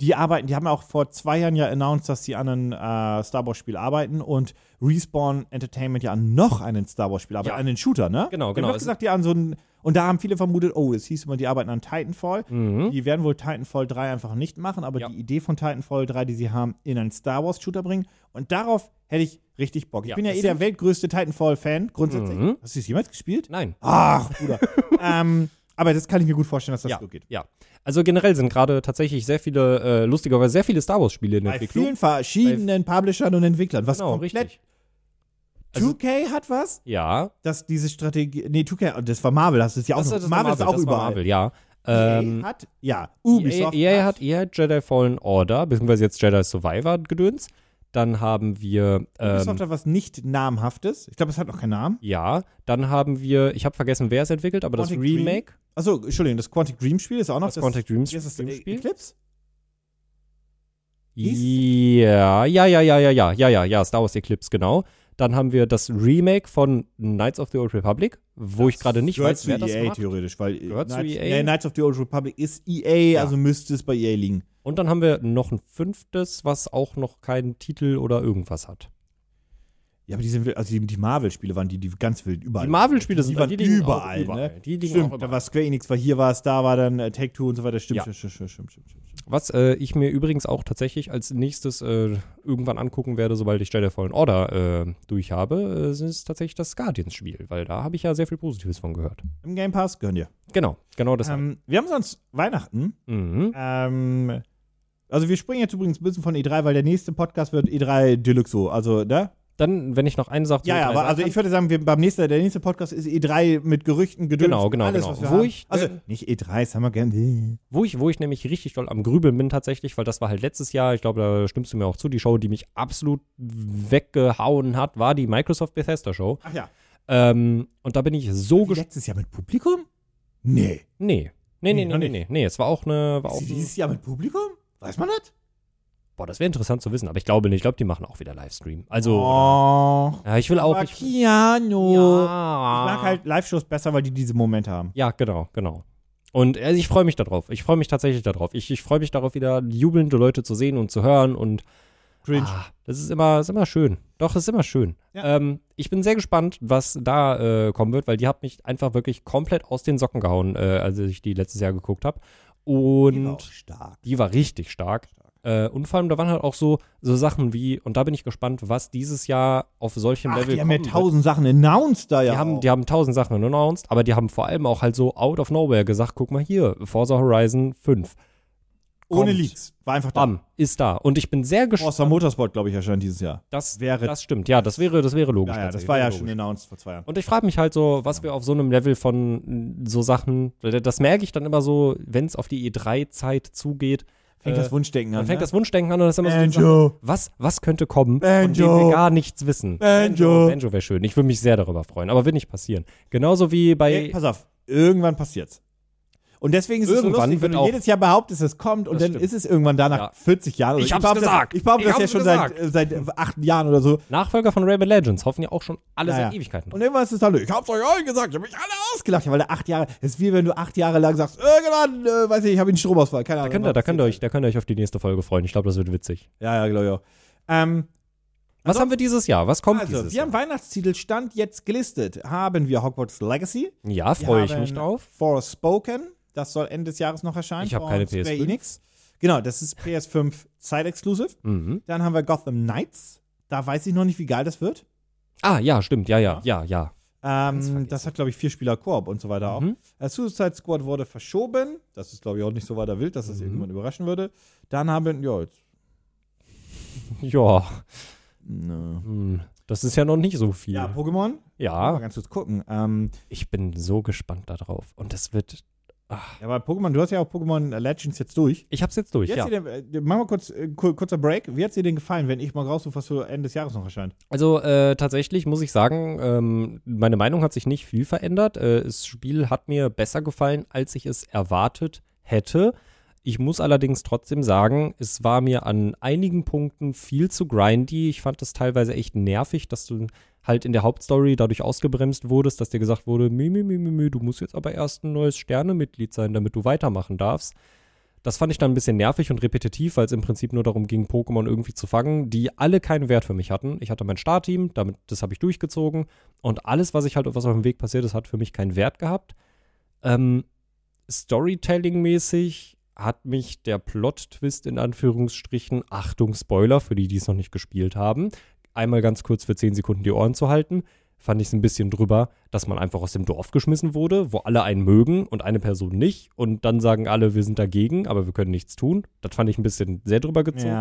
Die arbeiten, die haben ja auch vor zwei Jahren ja announced, dass sie an einem äh, Star Wars-Spiel arbeiten und Respawn Entertainment ja an noch einen Star Wars-Spiel arbeiten, Ja. an den Shooter, ne? Genau, genau. doch Es- gesagt, die an so ein, und da haben viele vermutet, oh, es hieß immer, die arbeiten an Titanfall. Mhm. Die werden wohl Titanfall 3 einfach nicht machen, aber Ja. die Idee von Titanfall 3, die sie haben, in einen Star Wars-Shooter bringen. Und darauf hätte ich richtig Bock. Ich Ja, bin ja eh der weltgrößte Titanfall-Fan, grundsätzlich. Mhm. Hast du es jemals gespielt? Nein. Ach, Bruder. ähm, aber das kann ich mir gut vorstellen, dass das Ja. so geht. Ja. Also generell sind gerade tatsächlich sehr viele, äh, lustigerweise sehr viele Star Wars-Spiele in der Bei Entwicklung. vielen verschiedenen Publishern und Entwicklern. Was Genau, komplett. richtig. Also, 2K hat was? Ja. Dass diese Strategie. Nee, 2K, das war Marvel, hast du es ja auch. Das, noch. das Marvel ist auch das überall. Marvel, ja. Ähm, EA hat, ja, Ubisoft EA, EA hat, EA hat Jedi Fallen Order, beziehungsweise jetzt Jedi Survivor Gedöns. Dann haben wir. Ähm, Ubisoft hat was nicht namhaftes. Ich glaube, es hat noch keinen Namen. Ja, dann haben wir. Ich habe vergessen, wer es entwickelt, aber Quantic das Remake. Achso, Entschuldigung, das Quantic Dream Spiel ist auch noch. Das, das Quantic Dream Spiel. Ist das Dream Spiel? Eclipse? Ja, ja, ja, ja, ja, ja, ja, ja, Star Wars Eclipse, genau. Dann haben wir das Remake von Knights of the Old Republic, wo ich gerade nicht weiß, wer das EA macht. theoretisch, weil Gehört zu Knights, EA? Nee, Knights of the Old Republic ist EA, Ja. also müsste es bei EA liegen. Und dann haben wir noch ein fünftes, was auch noch keinen Titel oder irgendwas hat. Ja, aber die sind, also die, die Marvel-Spiele waren die, die ganz wild überall. Die Marvel-Spiele sind die waren die überall, überall. ne? Die Stimmt, auch da überall. war Square Enix, war hier war es, da war dann äh, Take-Two und so weiter. Stimmt, Ja. stimmt, stimmt, stimmt, stimmt, stimmt, stimmt. Was äh, ich mir übrigens auch tatsächlich als nächstes äh, irgendwann angucken werde, sobald ich Jedi Fallen Order äh, durch habe, äh, ist tatsächlich das Guardians-Spiel, weil da habe ich ja sehr viel Positives von gehört. Im Game Pass gehören dir. Genau, genau deshalb. Ähm, wir haben sonst Weihnachten. mhm. Ähm, also wir springen jetzt übrigens ein bisschen von E3, weil der nächste Podcast wird E3 Deluxo. Also, ne? Dann, wenn ich noch eine Sache Ja, ja, E3 aber sagen also ich würde sagen, wir, beim nächsten, der nächste Podcast ist E3 mit Gerüchten, Gedöns, Genau, genau, alles, genau. Wo haben. ich- also nicht E3, das haben wir gerne. Wo ich, wo ich nämlich richtig doll am Grübeln bin tatsächlich, weil das war halt letztes Jahr, ich glaube, da stimmst du mir auch zu, die Show, die mich absolut weggehauen hat, war die Microsoft Bethesda Show. Ach ja. Ähm, und da bin ich so gespannt. letztes Jahr mit Publikum? Nee. Nee. Nee, nee, Nee, nee, nee, nee. Es war auch eine. War Ist auch dieses Jahr mit Publikum? Weiß man das? Boah, das wäre interessant zu wissen, aber ich glaube nicht. Ich glaube, die machen auch wieder Livestream. Also. oh. Ja, ich will auch. Ich, Keanu. ja. Ich mag halt Live-Shows besser, weil die diese Momente haben. Ja, genau, genau. Und also ich freue mich darauf. Ich freue mich tatsächlich darauf. Ich, ich freue mich darauf, wieder jubelnde Leute zu sehen und zu hören und Cringe. Ah, das ist immer, ist immer schön. Doch, es ist immer schön. Ja. Ähm, ich bin sehr gespannt, was da äh, kommen wird, weil die hat mich einfach wirklich komplett aus den Socken gehauen, äh, als ich die letztes Jahr geguckt habe. Die war Und stark. die war richtig stark. Äh, und vor allem, da waren halt auch so, so Sachen wie, und da bin ich gespannt, was dieses Jahr auf solchem Ach, Level die haben ja tausend Sachen announced da ja. Die haben, auch. die haben tausend Sachen announced, aber die haben vor allem auch halt so out of nowhere gesagt, guck mal hier, Forza Horizon 5. Ohne kommt. Leaks. War einfach da. Bam, ist da. Und ich bin sehr gespannt. Forza Motorsport, glaube ich, erscheint dieses Jahr. Das, wäre- das stimmt, ja, das wäre, das wäre logisch. Ja, ja, das war ja wäre schon logisch. announced vor zwei Jahren. Und ich frage mich halt so, was wir auf so einem Level von mm, so Sachen, das merke ich dann immer so, wenn es auf die E3-Zeit zugeht, Fängt äh, das Wunschdenken an. dann fängt ne? das Wunschdenken an und das ist immer so die Sache, Banjo. was, was könnte kommen, von Banjo. dem wir gar nichts wissen. Banjo. Banjo wäre schön. Ich würde mich sehr darüber freuen, aber wird nicht passieren. Genauso wie bei, Ey, pass auf, irgendwann passiert's. Und deswegen ist es so Irgendwann lustig, wenn du jedes Jahr behauptest, es kommt und dann stimmt. ist es irgendwann da nach Ja. 40 Jahren. oder Ich hab's behaupte gesagt. Das, ich behaupte Ich das ja hab's schon seit, äh, seit acht Jahren oder so. Nachfolger von Rayman Legends hoffen ja auch schon alle Ja, seit. Ewigkeiten. Und irgendwann ist es dann, ich hab's euch allen gesagt, ich hab mich alle ausgelacht. Ja, weil acht Jahre, das ist wie wenn du acht Jahre lang sagst, irgendwann, äh, weiß ich, ich habe einen Stromausfall, keine da Ahnung. könnt ihr, da könnt ihr euch, da könnt ihr euch auf die nächste Folge freuen. Ich glaube, das wird witzig. Ja, ja, glaube ich auch. Ähm, Was haben wir dieses Jahr? Was kommt also, dieses wir haben Jahr? Weihnachtstitel Stand jetzt gelistet. Haben wir Hogwarts Legacy. Ja, Wir freue ich haben mich drauf. Forspoken. Das soll Ende des Jahres noch erscheinen. Ich hab von keine Square PS5. Enix. Genau, das ist PS5 Side-Exclusive. Mhm. Dann haben wir Gotham Knights. Da weiß ich noch nicht, wie geil das wird. Ah, ja, stimmt. Ja, ja, ja, ja. Ähm, das hat, glaube ich, vier Spieler Koop und so weiter auch. Mhm. Äh, Suicide Squad wurde verschoben. Das ist, glaube ich, auch nicht so weiter wild, dass das Mhm. irgendwann überraschen würde. Dann haben wir, ja, jetzt. Ja, Ne. hm, das ist ja noch nicht so viel. Ja, Pokémon. Mal Ja, ganz kurz gucken. Ähm, ich bin so gespannt darauf. Und das wird. Ach, ja, aber Pokémon, du hast ja auch Pokémon Legends jetzt durch. ich hab's jetzt durch, Wie ja. hat's denn, äh, machen wir kurz, äh, kur- kurzer Break. Wie hat es dir denn gefallen, wenn ich mal raussuche, was so Ende des Jahres noch erscheint? Also äh, tatsächlich muss ich sagen, ähm, meine Meinung hat sich nicht viel verändert. Äh, das Spiel hat mir besser gefallen, als ich es erwartet hätte. Ich muss allerdings trotzdem sagen, es war mir an einigen Punkten viel zu grindy. Ich fand es teilweise echt nervig, dass du halt in der Hauptstory dadurch ausgebremst wurdest, dass dir gesagt wurde, mü, mü, mü, mü, mü, du musst jetzt aber erst ein neues Sternemitglied sein, damit du weitermachen darfst. Das fand ich dann ein bisschen nervig und repetitiv, weil es im Prinzip nur darum ging, Pokémon irgendwie zu fangen, die alle keinen Wert für mich hatten. Ich hatte mein Startteam, damit, das habe ich durchgezogen und alles, was ich halt, was auf dem Weg passiert ist, hat für mich keinen Wert gehabt. Ähm, Storytelling-mäßig hat mich der Plot-Twist in Anführungsstrichen, Achtung, Spoiler für die, die es noch nicht gespielt haben, einmal ganz kurz für 10 Sekunden die Ohren zu halten, fand ich es ein bisschen drüber, dass man einfach aus dem Dorf geschmissen wurde, wo alle einen mögen und eine Person nicht und dann sagen alle, wir sind dagegen, aber wir können nichts tun. Das fand ich ein bisschen sehr drüber gezogen.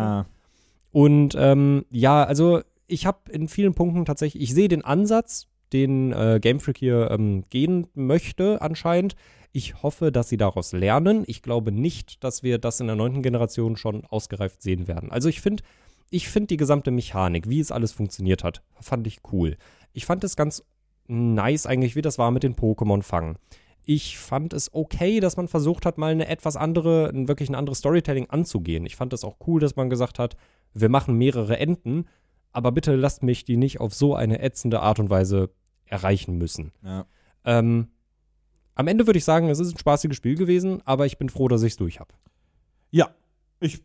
Und ähm, ja, also ich habe in vielen Punkten tatsächlich, ich sehe den Ansatz, den äh, Game Freak hier ähm, gehen möchte anscheinend. Ich hoffe, dass sie daraus lernen. Ich glaube nicht, dass wir das in der neunten Generation schon ausgereift sehen werden. Also ich finde, ich finde die gesamte Mechanik, wie es alles funktioniert hat, fand ich cool. Ich fand es ganz nice eigentlich, wie das war mit den Pokémon fangen. Ich fand es okay, dass man versucht hat, mal eine etwas andere, wirklich ein anderes Storytelling anzugehen. Ich fand es auch cool, dass man gesagt hat, wir machen mehrere Enden, aber bitte lasst mich die nicht auf so eine ätzende Art und Weise erreichen müssen. Ja. Ähm, am Ende würde ich sagen, es ist ein spaßiges Spiel gewesen, aber ich bin froh, dass ich es durch habe. Ja, ich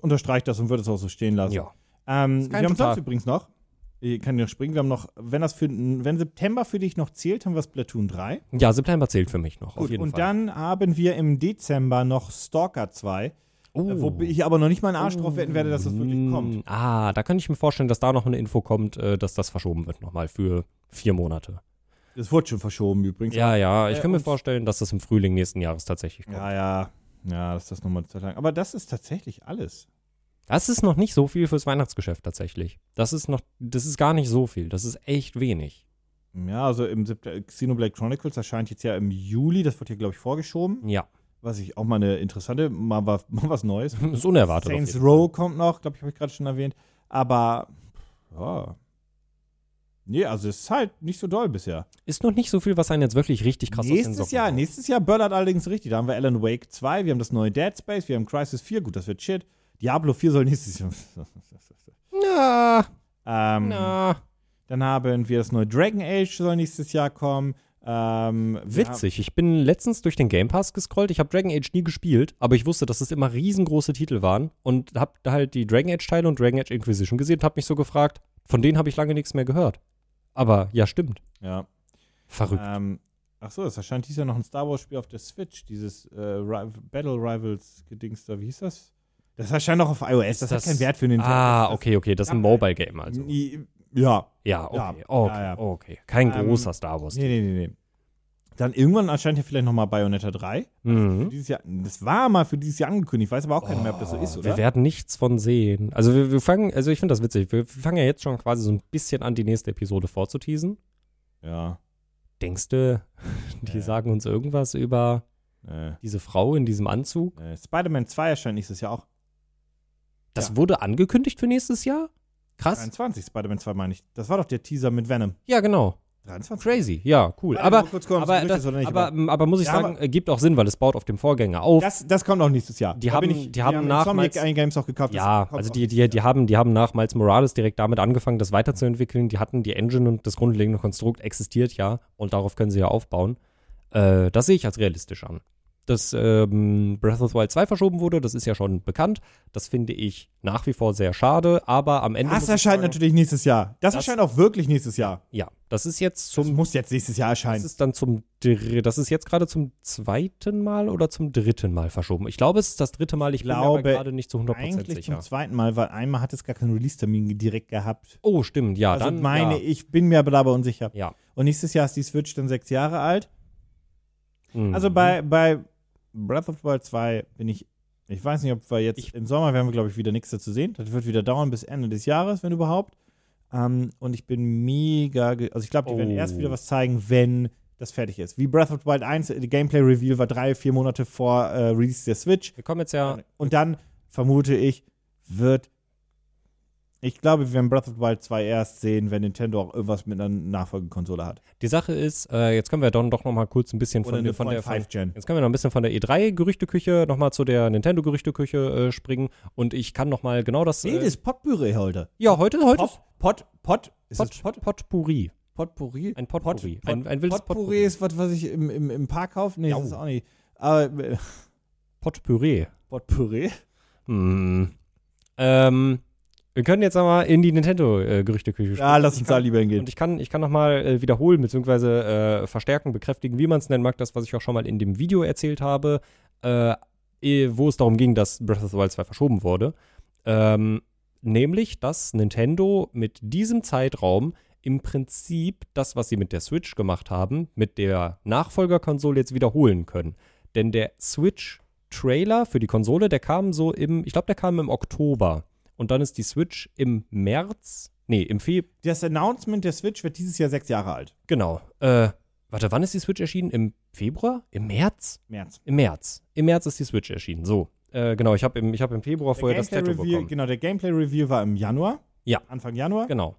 unterstreiche das und würde es auch so stehen lassen. Ja. Ähm, wir haben Total- sonst übrigens noch, ich kann ja springen, wir haben noch, wenn das für, wenn September für dich noch zählt, haben wir Splatoon 3. Ja, September zählt für mich noch, auf Gut, jeden und Fall. dann haben wir im Dezember noch Stalker 2, Oh. äh, wo ich aber noch nicht mal einen Arsch drauf wetten werde, dass das wirklich Mm, kommt. Ah, da könnte ich mir vorstellen, dass da noch eine Info kommt, äh, dass das verschoben wird nochmal für vier Monate. Das wurde schon verschoben übrigens. Ja, ja, ich Äh, kann mir vorstellen, dass das im Frühling nächsten Jahres tatsächlich kommt. ja, ja. Ja, das ist das nochmal Zeit lang. Aber das ist tatsächlich alles. Das ist noch nicht so viel fürs Weihnachtsgeschäft tatsächlich. Das ist noch, das ist gar nicht so viel. Das ist echt wenig. Ja, also im Sept- Xenoblade Chronicles erscheint jetzt ja im Juli, das wird hier, glaube ich, vorgeschoben. Ja, Was ich auch mal eine interessante, mal, mal was Neues. ist unerwartet. Saints Row kommt noch, glaube ich, habe ich gerade schon erwähnt. Aber, ja. Nee, also es ist halt nicht so doll bisher. Ist noch nicht so viel, was einen jetzt wirklich richtig krass nächstes Jahr, haut. nächstes Jahr böllert allerdings richtig. Da haben wir Alan Wake 2, wir haben das neue Dead Space, wir haben Crisis 4, gut, das wird shit. Diablo 4 soll nächstes Jahr. Na, ähm, na. Dann haben wir das neue Dragon Age soll nächstes Jahr kommen. Ähm, Witzig. Ich bin letztens durch den Game Pass gescrollt. Ich habe Dragon Age nie gespielt, aber ich wusste, dass es immer riesengroße Titel waren und habe halt die Dragon Age Teile und Dragon Age Inquisition gesehen und habe mich so gefragt, von denen habe ich lange nichts mehr gehört. Aber ja, stimmt. Haben, Verrückt. ja. Ähm, ach so, es erscheint dieses Jahr noch ein Star Wars Spiel auf der Switch, dieses äh, Battle Rivals Gedings da, wie hieß das? Das erscheint auch auf iOS, das, hat keinen Wert für den Ah, okay, okay. Das ist ein Ja, Mobile Game also. Ja, Ja, okay. Ja, okay, ja, ja. okay. Kein Ähm, großer Star Wars. nee, nee, nee, nee. Dann irgendwann erscheint ja vielleicht nochmal Bayonetta 3. Für Mhm. dieses Jahr, das war mal für dieses Jahr angekündigt, ich weiß aber auch keiner mehr, ob das so ist, oder? Wir werden nichts von sehen. Also wir, wir fangen, also ich finde das witzig. Wir fangen ja jetzt schon quasi so ein bisschen an, die nächste Episode vorzuteasen. ja. Denkst du, die Nee. sagen uns irgendwas über Nee, diese Frau in diesem Anzug? nee. Spider-Man 2 erscheint nächstes Jahr auch. Das Ja. wurde angekündigt für nächstes Jahr? Krass. 23, Spider-Man 2 meine ich. Das war doch der Teaser mit Venom. Ja, genau. 23. Crazy, ja, cool. Warte, aber es aber, das, aber, aber- aber muss ich Ja, sagen, äh, gibt auch Sinn, weil es baut auf dem Vorgänger auf. Das, das kommt auch nächstes Jahr. Die Da haben- ich, die haben nach nachmals- Games auch gekauft. Ja, also die, die, die, haben, die haben nach Miles Morales direkt damit angefangen, das weiterzuentwickeln. Die hatten die Engine und das grundlegende Konstrukt existiert ja und darauf können sie ja aufbauen. Äh, das sehe ich als realistisch an. Dass ähm, Breath of the Wild 2 verschoben wurde, das ist ja schon bekannt. Das finde ich nach wie vor sehr schade, aber am Ende. Das erscheint sagen, natürlich nächstes Jahr. Das, Das- erscheint auch wirklich nächstes Jahr. Ja, das ist jetzt Das zum. muss jetzt nächstes Jahr Das erscheinen. ist dann zum. Das ist jetzt gerade zum zweiten Mal oder zum dritten Mal verschoben. Ich glaube, es ist das dritte Mal. Ich, bin glaube, gerade nicht zu 100% Eigentlich sicher. zum zweiten Mal, weil einmal hat es gar keinen Release-Termin direkt gehabt. Oh, stimmt, ja. also dann, meine, ja. ich bin mir aber dabei unsicher. Ja. Und nächstes Jahr ist die Switch dann sechs Jahre alt. Mhm. Also bei, bei Breath of the Wild 2 bin ich, ich weiß nicht, ob wir jetzt, Ich- im Sommer werden wir, glaube ich, wieder nichts dazu sehen. Das wird wieder dauern bis Ende des Jahres, wenn überhaupt. Ähm, und ich bin mega, also ich glaube, die werden Oh. erst wieder was zeigen, wenn das fertig ist. Wie Breath of the Wild 1, die Gameplay-Reveal war drei, vier Monate vor äh, Release der Switch. Wir kommen jetzt ja. Und dann, vermute ich, wird, ich glaube, wir werden Breath of the Wild 2 erst sehen, wenn Nintendo auch irgendwas mit einer Nachfolgekonsole hat. Die Sache ist, äh, jetzt können wir dann doch noch mal kurz ein bisschen von, der, von der von, 5-Gen. Jetzt können wir noch ein bisschen von der E3-Gerüchteküche nochmal zu der Nintendo-Gerüchteküche äh, springen. Und ich kann nochmal genau das. Nee, Äh, das ist Potpüree heute. ja, heute, heute. Pot, Pot, Pot, ist Pot? Potpourri. Potpourri? Ein Potpourri. Pot, ein, ein wildes Potpourri Potpourri. ist was, was ich im, im, im Park kaufe? Nee, Ja. das ist auch nicht. Aber äh, Potpüree. Potpourri? Hm. Ähm, wir können jetzt mal in die Nintendo-Gerüchteküche Ja, lass uns kann- da lieber hingehen. Und ich kann, ich kann nochmal äh, wiederholen, beziehungsweise äh, verstärken, bekräftigen, wie man es nennen mag, das, was ich auch schon mal in dem Video erzählt habe, äh, eh, wo es darum ging, dass Breath of the Wild 2 verschoben wurde. Ähm, nämlich, dass Nintendo mit diesem Zeitraum im Prinzip das, was sie mit der Switch gemacht haben, mit der Nachfolgerkonsole jetzt wiederholen können. Denn der Switch-Trailer für die Konsole, der kam so im, ich glaube, der kam im Oktober. Und dann ist die Switch im März, nee, im Februar. Das Announcement der Switch wird dieses Jahr sechs Jahre alt. Genau. Äh, warte, wann ist die Switch erschienen? Im Februar? Im März? März. Im März. Im März ist die Switch erschienen. So. Äh, genau, ich habe im, ich hab im Februar vorher das Tattoo Gameplay-Reveal- bekommen. Genau, der Gameplay-Reveal war im Januar. Ja. Anfang Januar. Genau.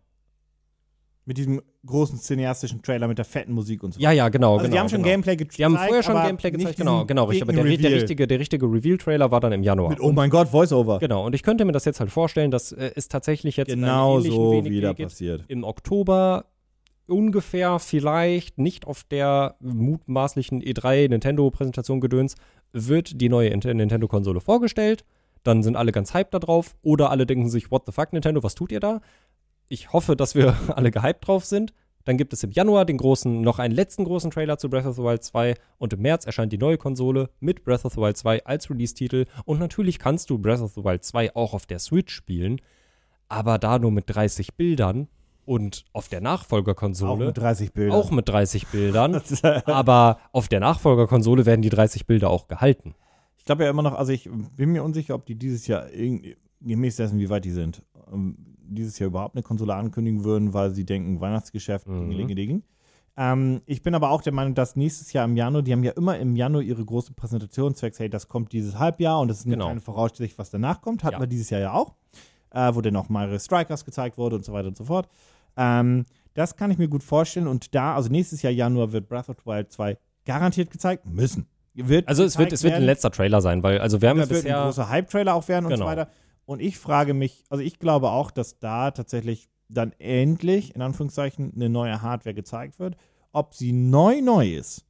Mit diesem großen cineastischen Trailer mit der fetten Musik und so. Ja, ja, genau. also genau, die haben schon genau. Gameplay gezeigt. Die haben vorher schon Gameplay gezeigt, genau, genau, richtig. Aber der, der richtige, der richtige Reveal-Trailer war dann im Januar. Mit, oh mein Gott, Voice-Over. Genau, und ich könnte mir das jetzt halt vorstellen, dass äh, es tatsächlich jetzt Genau so wieder geht. passiert. Im Oktober ungefähr vielleicht nicht auf der mutmaßlichen E3 Nintendo-Präsentation gedöns, wird die neue Int- Nintendo-Konsole vorgestellt. Dann sind alle ganz hyped da drauf. Oder alle denken sich, what the fuck, Nintendo, was tut ihr da? Ich hoffe, dass wir alle gehypt drauf sind. Dann gibt es im Januar den großen, noch einen letzten großen Trailer zu Breath of the Wild 2 und im März erscheint die neue Konsole mit Breath of the Wild 2 als Release-Titel. Und natürlich kannst du Breath of the Wild 2 auch auf der Switch spielen, aber da nur mit 30 Bildern und auf der Auch Nachfolgerkonsole mit 30 Bildern. auch mit 30 Bildern. Aber auf der Nachfolgerkonsole werden die 30 Bilder auch gehalten. Ich glaube ja immer noch, also ich bin mir unsicher, ob die dieses Jahr irgendwie, gemäß dessen, wie weit die sind, ähm, dieses Jahr überhaupt eine Konsole ankündigen würden, weil sie denken, Weihnachtsgeschäft, Mhm. dingelingeling. Ähm, ich bin aber auch der Meinung, dass nächstes Jahr im Januar, die haben ja immer im Januar ihre große Präsentation, zwecks, hey, das kommt dieses Halbjahr und das ist eine Genau. kleine Voraussicht, was danach kommt. Hatten Ja. wir dieses Jahr ja auch, äh, wo dann auch Mario Strikers gezeigt wurde und so weiter und so fort. Ähm, das kann ich mir gut vorstellen und da, also nächstes Jahr Januar wird Breath of the Wild 2 garantiert gezeigt müssen. Wird Also es wird, es wird ein letzter Trailer sein, weil also wir haben ja Das wird ein bisher großer Hype-Trailer auch werden und Genau. so weiter. Und ich frage mich, also ich glaube auch, dass da tatsächlich dann endlich, in Anführungszeichen, eine neue Hardware gezeigt wird. Ob sie neu neu ist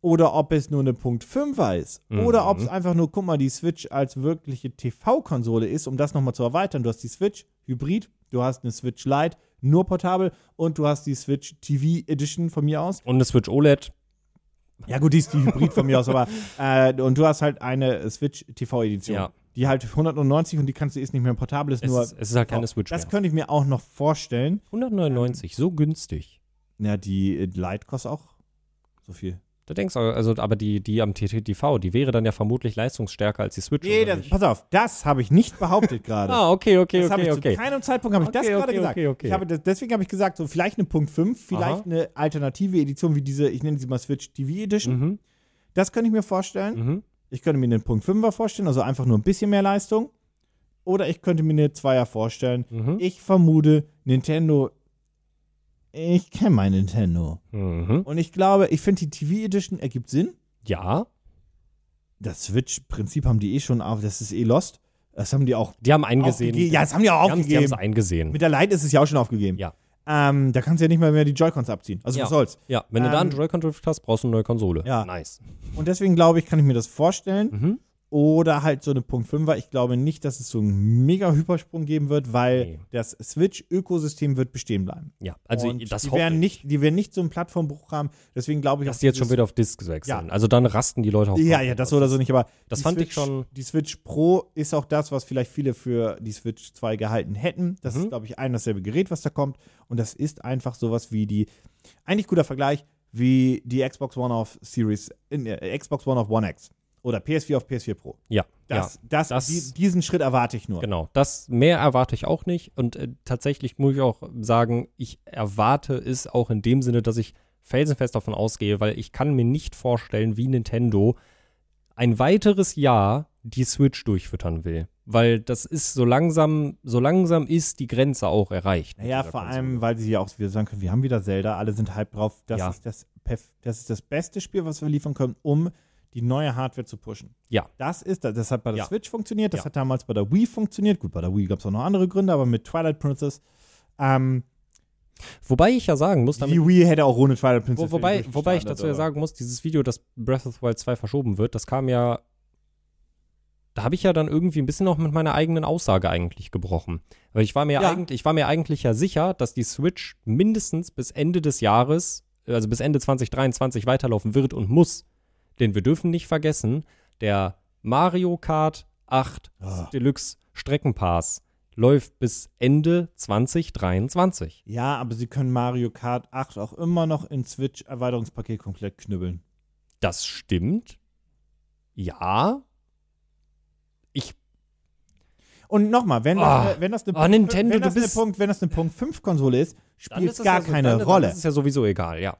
oder ob es nur eine Punkt 5er ist oder ob es Mhm. einfach nur, guck mal, die Switch als wirkliche TV-Konsole ist, um das nochmal zu erweitern. Du hast die Switch Hybrid, du hast eine Switch Lite, nur portabel und du hast die Switch TV Edition von mir aus. und eine Switch OLED. Ja, gut, die ist die Hybrid von mir aus, aber äh, und du hast halt eine Switch TV-Edition. Ja. Die halt 190 und die kannst du ist nicht mehr portabel, ist Es nur. ist, es ist halt keine Switch das mehr. könnte ich mir auch noch vorstellen. 199, so günstig. Ja, die äh, Lite kostet auch so viel. Da denkst du, also, aber die, die am TTTV, die wäre dann ja vermutlich leistungsstärker als die Switch. Nee, oder das, nicht? pass auf, das habe ich nicht behauptet gerade. ah, okay, okay, das habe okay, ich okay. zu keinem Zeitpunkt habe ich das Okay, gerade okay, gesagt. okay, okay. Ich habe, das- deswegen habe ich gesagt, so vielleicht eine Punkt 5, vielleicht Aha. eine alternative Edition wie diese, ich nenne sie mal Switch TV Edition. Mhm, Das könnte ich mir vorstellen. mhm. Ich könnte mir einen Punkt 5er vorstellen, also einfach nur ein bisschen mehr Leistung. Oder ich könnte mir eine 2er vorstellen. Mhm. Ich vermute, Nintendo ich kenne mein Nintendo. Mhm. Und ich glaube, ich finde die TV Edition ergibt Sinn. Ja, Das Switch-Prinzip haben die eh schon auf, das ist eh lost. Das haben die auch die haben eingesehen. aufgegeben. Ja, das haben die auch die haben es aufgegeben. eingesehen. Mit der Lite ist es ja auch schon aufgegeben. Ja. Ähm, da kannst du ja nicht mal mehr die Joy-Cons abziehen. Also Ja. was soll's. Ja, wenn du da einen Ähm, Joy-Con-Drift hast, brauchst du eine neue Konsole. Ja. Nice. Und deswegen glaube ich, kann ich mir das vorstellen. Mhm. Oder halt so eine Punkt 5er. Ich glaube nicht, dass es so einen mega Hypersprung geben wird, weil Nee. das Switch-Ökosystem wird bestehen bleiben. Ja, also Und das die werden ich, nicht, die werden nicht so einen Plattformbruch haben. Deswegen glaube ich, dass die jetzt schon wieder auf Discs wechseln. Ja. Also dann rasten die Leute auch Ja, ja, das oder so nicht, aber Das fand ich Switch, schon- Die Switch Pro ist auch das, was vielleicht viele für die Switch 2 gehalten hätten. Das Mhm. ist, glaube ich, ein dasselbe Gerät, was da kommt. Und das ist einfach sowas wie die, eigentlich guter Vergleich, wie die Xbox One auf Series, äh, Xbox One auf One X. Oder PS4 auf PS4 Pro. Ja, Das, ja. das, das- die, diesen Schritt erwarte ich nur. Genau, das mehr erwarte ich auch nicht. Und äh, tatsächlich muss ich auch sagen, ich erwarte es auch in dem Sinne, dass ich felsenfest davon ausgehe, weil ich kann mir nicht vorstellen, wie Nintendo ein weiteres Jahr die Switch durchfüttern will. Weil das ist so langsam, so langsam ist die Grenze auch erreicht. dieser vor Konsole. allem, weil sie ja auch wieder sagen können, wir haben wieder Zelda, alle sind hype drauf. Das, Ja. ist das, das ist das beste Spiel, was wir liefern können, um die neue Hardware zu pushen. Ja. Das ist das. Das hat bei der Ja. Switch funktioniert, das Ja. hat damals bei der Wii funktioniert. Gut, bei der Wii gab es auch noch andere Gründe, aber mit Twilight Princess. Ähm, Wobei ich ja sagen muss, damit die Wii hätte auch ohne Twilight Princess. Wo, wobei, wobei ich dazu ja aber- sagen muss, dieses Video, dass Breath of the Wild 2 verschoben wird, das kam ja. Da habe ich ja dann irgendwie ein bisschen auch mit meiner eigenen Aussage eigentlich gebrochen. Weil ich war mir Ja. eigentlich, ich war mir eigentlich ja sicher, dass die Switch mindestens bis Ende des Jahres, also bis Ende 2023 weiterlaufen wird und muss. Denn wir dürfen nicht vergessen, der Mario Kart 8 Ah. Deluxe Streckenpass läuft bis Ende 2023. Ja, aber sie können Mario Kart 8 auch immer noch in Switch-Erweiterungspaket komplett knüppeln. Das stimmt. Ja. Ich. Und nochmal, wenn, das, wenn das eine Ah, Punkt, Nintendo, wenn das eine Punkt, wenn das eine Punkt 5 Konsole ist, spielt es gar ja so, keine dann, Rolle. Dann ist ja sowieso egal, ja.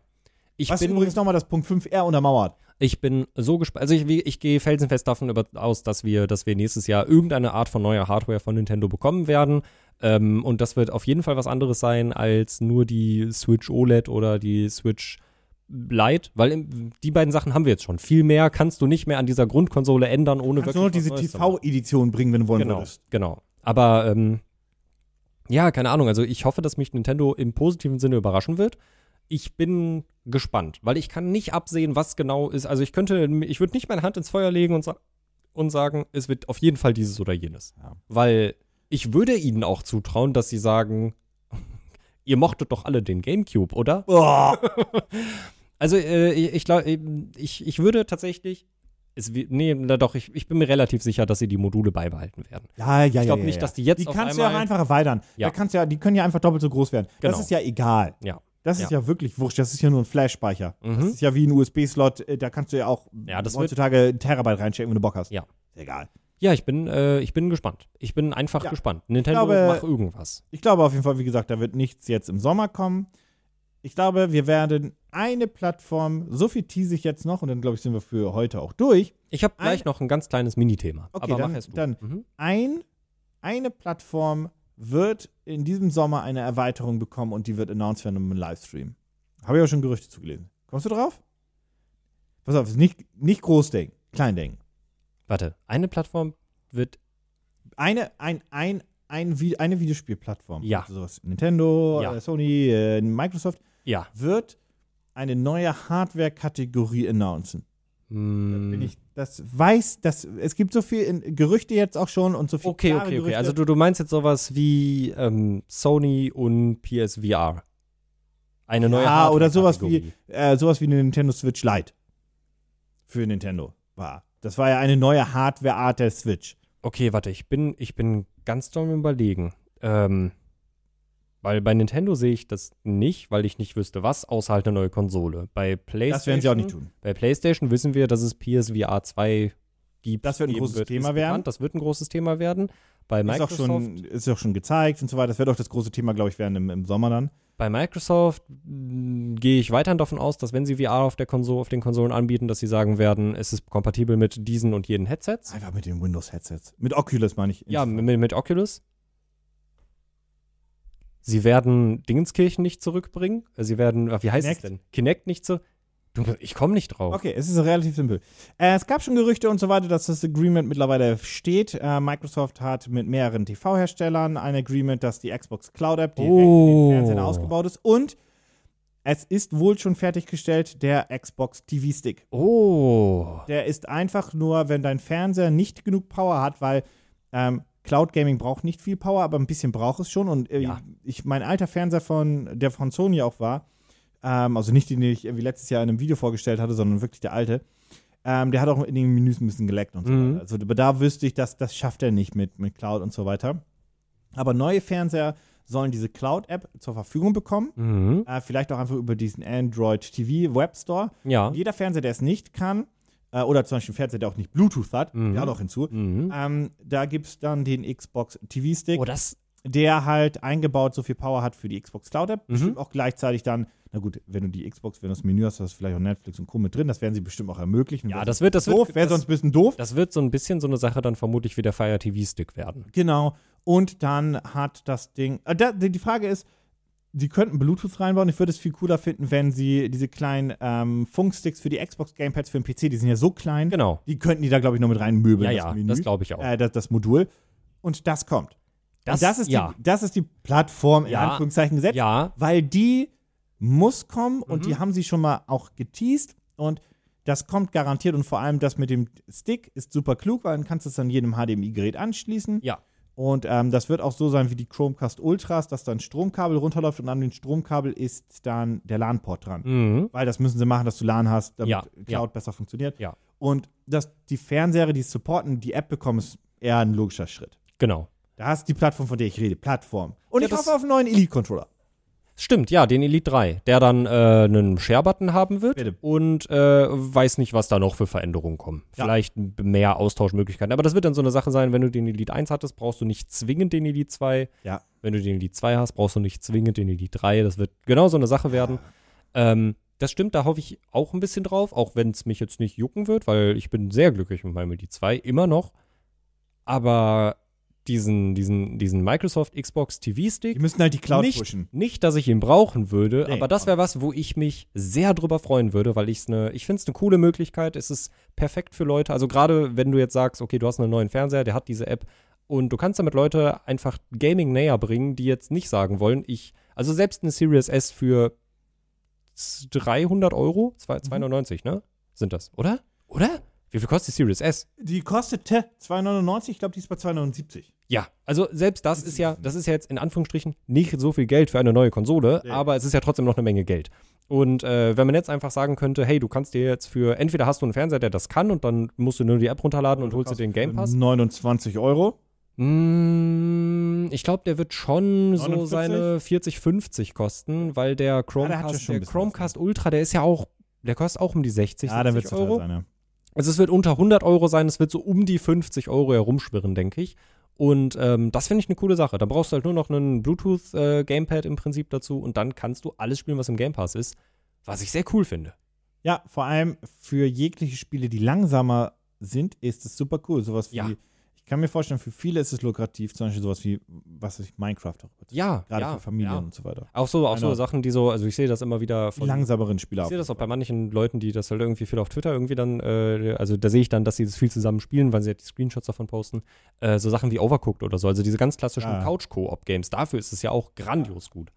Ich Was bin, übrigens nochmal das Punkt 5R untermauert. Ich bin so gespannt. Also ich, ich gehe felsenfest davon über, aus, dass wir, dass wir nächstes Jahr irgendeine Art von neuer Hardware von Nintendo bekommen werden. Ähm, und das wird auf jeden Fall was anderes sein als nur die Switch OLED oder die Switch Lite, weil im, die beiden Sachen haben wir jetzt schon. Viel mehr kannst du nicht mehr an dieser Grundkonsole ändern, ohne Kannst du nur noch was diese. TV-Edition bringen, wenn du wollen Genau, würdest. genau. Aber ähm, ja, keine Ahnung. Also ich hoffe, dass mich Nintendo im positiven Sinne überraschen wird. Ich bin gespannt, weil ich kann nicht absehen, was genau ist. Also ich könnte, ich würde nicht meine Hand ins Feuer legen und, sa und sagen, es wird auf jeden Fall dieses oder jenes. Ja. Weil ich würde ihnen auch zutrauen, dass sie sagen, ihr mochtet doch alle den GameCube, oder? Oh, Also äh, ich, glaube, ich, ich würde tatsächlich, es, nee, na doch, ich, ich bin mir relativ sicher, dass sie die Module beibehalten werden. ja, ja, ja. Ich glaube ja, nicht, ja. dass die jetzt Die kannst du ja auch einfach erweitern. Ja. Da kannst ja, die können ja einfach doppelt so groß werden. Das Genau. ist ja egal. Ja. Das ist ja wirklich wurscht. Das ist ja nur ein Flash-Speicher. Das Mhm. ist ja wie ein USB-Slot. äh, Da kannst du ja auch Ja, das wird- heutzutage ein Terabyte reinstecken, wenn du Bock hast. Ja. Ist egal. Ja, ich bin, äh, ich bin gespannt. Ich bin einfach Ja. gespannt. Nintendo, glaube- mach irgendwas. Ich glaube auf jeden Fall, wie gesagt, da wird nichts jetzt im Sommer kommen. Ich glaube, wir werden eine Plattform, so viel tease ich jetzt noch und dann glaube ich, sind wir für heute auch durch. Ich habe gleich noch ein ganz kleines Minithema. Okay, aber dann- mach es du. dann- Mhm. Ein, eine Plattform wird in diesem Sommer eine Erweiterung bekommen und die wird announced werden im Livestream. Habe ich auch schon Gerüchte zugelesen. Kommst du drauf? Pass auf, nicht, nicht groß denken, klein denken. Warte, eine Plattform wird. Eine, ein, ein, ein, eine Videospielplattform. Ja. Also sowas Nintendo, Ja. äh, Sony, äh, Microsoft Ja. wird eine neue Hardware-Kategorie announcen. Hm, Bin ich, das weiß, das, es gibt so viel in, Gerüchte jetzt auch schon und so viel okay, okay, okay. Gerüchte. Also du, du meinst jetzt sowas wie ähm, Sony und PSVR. Eine neue ja, oder sowas wie, äh, sowas wie eine Nintendo Switch Lite. Für Nintendo war. Das war ja eine neue Hardware-Art der Switch. Okay, warte, ich bin, ich bin ganz doll überlegen. Ähm, weil bei Nintendo sehe ich das nicht, weil ich nicht wüsste, was, außer halt eine neue Konsole. Bei PlayStation. Das werden sie auch nicht tun. Bei PlayStation wissen wir, dass es PSVR 2 gibt. Das wird ein großes wird, Thema werden. Das wird ein großes Thema werden. Bei Ist auch, Microsoft, schon, ist auch schon gezeigt und so weiter. Das wird auch das große Thema, glaube ich, werden im, im Sommer dann. bei Microsoft mh, gehe ich weiterhin davon aus, dass wenn sie VR auf, der Konsole, auf den Konsolen anbieten, dass sie sagen werden, es ist kompatibel mit diesen und jenen Headsets. Einfach mit den Windows-Headsets. Mit Oculus meine ich. Ja, mit, mit Oculus. Sie werden Dingenskirchen nicht zurückbringen. Äh, Sie werden, äh, wie heißt Kinect? es denn? Kinect nicht so. Ich komme nicht drauf. Okay, es ist relativ simpel. Äh, es gab schon Gerüchte und so weiter, dass das Agreement mittlerweile steht. Äh, Microsoft hat mit mehreren TV-Herstellern ein Agreement, dass die Xbox Cloud App direkt Oh. in den Fernsehen ausgebaut ist. Und es ist wohl schon fertiggestellt der Xbox TV-Stick. Oh. Der ist einfach nur, wenn dein Fernseher nicht genug Power hat, weil ähm, Cloud Gaming braucht nicht viel Power, aber ein bisschen braucht es schon. Und äh, Ja. ich, mein alter Fernseher von, der von Sony auch war, ähm, also nicht den, den ich irgendwie letztes Jahr in einem Video vorgestellt hatte, sondern wirklich der alte, ähm, der hat auch in den Menüs ein bisschen geleckt und so Mhm. weiter. Also aber da wüsste ich, dass das schafft er nicht mit, mit Cloud und so weiter. Aber neue Fernseher sollen diese Cloud-App zur Verfügung bekommen. Mhm. Äh, vielleicht auch einfach über diesen Android TV Web Store. Ja. Jeder Fernseher, der es nicht kann, äh, oder zum Beispiel ein Fernseher, der auch nicht Bluetooth hat, Mhm. der auch hinzu, Mhm. ähm, da gibt es dann den Xbox TV-Stick, Oh, das. der halt eingebaut so viel Power hat für die Xbox Cloud App. Mhm. Bestimmt auch gleichzeitig dann, na gut, wenn du die Xbox, wenn du das Menü hast, hast du vielleicht auch Netflix und Co. mit drin, das werden sie bestimmt auch ermöglichen. Ja, das wird, das doof, wird, wäre sonst ein bisschen doof. das wird so ein bisschen so eine Sache dann vermutlich wie der Fire TV Stick werden. Genau. Und dann hat das Ding, äh, da, die Frage ist, sie könnten Bluetooth reinbauen. Ich würde es viel cooler finden, wenn sie diese kleinen ähm, Funksticks für die Xbox Gamepads für den PC, die sind ja so klein, Genau. die könnten die da, glaube ich, noch mit reinmöbeln. Ja, ja, Menü. das glaube ich auch. äh, das, das Modul. Und das kommt. Das- das ist, ja. die, das ist die Plattform, in Ja. Anführungszeichen, gesetzt, Ja, weil die muss kommen und Mhm. die haben sie schon mal auch geteased und das kommt garantiert und vor allem das mit dem Stick ist super klug, weil dann kannst du es an jedem HDMI-Gerät anschließen. ja. Und ähm, das wird auch so sein wie die Chromecast Ultras, dass dann Stromkabel runterläuft und an dem Stromkabel ist dann der LAN-Port dran. Mhm. Weil das müssen sie machen, dass du LAN hast, damit Ja, Cloud ja. besser funktioniert. Ja. Und dass die Fernseher, die es supporten, die App bekommen, ist eher ein logischer Schritt. Genau. Da hast du die Plattform, von der ich rede. Plattform. Und Ja, ich hoffe auf einen neuen Elite-Controller. Stimmt, ja, den Elite 3, der dann äh, einen Share-Button haben wird Bitte. und äh, weiß nicht, was da noch für Veränderungen kommen. Ja. Vielleicht mehr Austauschmöglichkeiten. Aber das wird dann so eine Sache sein, wenn du den Elite 1 hattest, brauchst du nicht zwingend den Elite 2. Ja. Wenn du den Elite 2 hast, brauchst du nicht zwingend den Elite 3. Das wird genau so eine Sache werden. Ähm, das stimmt, da hoffe ich auch ein bisschen drauf, auch wenn es mich jetzt nicht jucken wird, weil ich bin sehr glücklich mit meinem Elite 2, immer noch. Aber diesen, diesen, diesen Microsoft Xbox TV-Stick, Die müssen halt die Cloud nicht, pushen. nicht, dass ich ihn brauchen würde, Nee, aber das wäre was, wo ich mich sehr drüber freuen würde, weil ich's ne, ich finde es eine coole Möglichkeit. Es ist perfekt für Leute. Also gerade wenn du jetzt sagst, okay, du hast einen neuen Fernseher, der hat diese App und du kannst damit Leute einfach Gaming näher bringen, die jetzt nicht sagen wollen, ich, also selbst eine Series S für 300 Euro, zwei- 299, ne? Sind das, oder? Oder? Wie viel kostet die Series S? Die kostete 2,99, ich glaube, die ist bei 2,79. Ja, also selbst das ist ja, das ist ja jetzt in Anführungsstrichen nicht so viel Geld für eine neue Konsole, Nee. aber es ist ja trotzdem noch eine Menge Geld. Und äh, wenn man jetzt einfach sagen könnte, hey, du kannst dir jetzt für, entweder hast du einen Fernseher, der das kann und dann musst du nur die App runterladen und holst dir den Game Pass. 29 Euro. Mm, ich glaube, der wird schon so 49? seine 40, 50 kosten, weil der der hat Chromecast, ja schon ein der Chromecast Ultra, der ist ja auch, der kostet auch um die 60, Ja, dann wird 70 es Euro. sein, ja. Also es wird unter 100 Euro sein, es wird so um die 50 Euro herumschwirren, denke ich. Und ähm, das finde ich eine coole Sache. Da brauchst du halt nur noch einen Bluetooth-Gamepad im Prinzip dazu und dann kannst du alles spielen, was im Game Pass ist, was ich sehr cool finde. Ja, vor allem für jegliche Spiele, die langsamer sind, ist es super cool. Sowas wie, Ja. Ich kann mir vorstellen, für viele ist es lukrativ, zum Beispiel sowas wie, was ich, Minecraft auch. Ja, Gerade ja, für Familien ja. und so weiter. Auch so, auch so. Sachen, die so, also ich sehe das immer wieder Die von langsameren Spiele Ich sehe das auch bei manchen Leuten, die das halt irgendwie viel auf Twitter irgendwie dann, äh, also da sehe ich dann, dass sie das viel zusammen spielen, weil sie halt die Screenshots davon posten. Äh, so Sachen wie Overcooked oder so, also diese ganz klassischen Ja. Couch-Koop-Games. Dafür ist es ja auch grandios gut.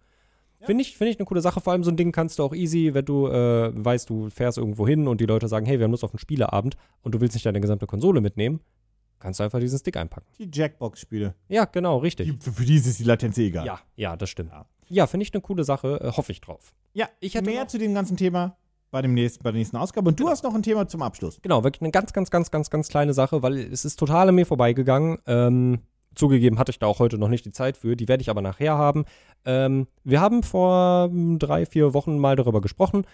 Finde ich, finde ich eine coole Sache. Vor allem so ein Ding kannst du auch easy, wenn du äh, weißt, du fährst irgendwo hin und die Leute sagen, hey, wir haben Lust auf einen Spieleabend und du willst nicht deine gesamte Konsole mitnehmen, kannst du einfach diesen Stick einpacken. Die Jackbox-Spiele. Ja, genau, richtig. Die- Für, für die ist die Latenz eh egal. Ja, ja, das stimmt. Ja. Ja, finde ich eine coole Sache, äh, hoffe ich drauf. Ja, Ich hätte mehr zu dem ganzen Thema bei, dem nächsten, bei der nächsten Ausgabe. Und du Genau. hast noch ein Thema zum Abschluss. Genau, wirklich eine ganz, ganz, ganz, ganz, ganz kleine Sache, weil es ist total an mir vorbeigegangen. Ähm, zugegeben hatte ich da auch heute noch nicht die Zeit für, die werde ich aber nachher haben. Ähm, wir haben vor hm, drei, vier Wochen mal darüber gesprochen.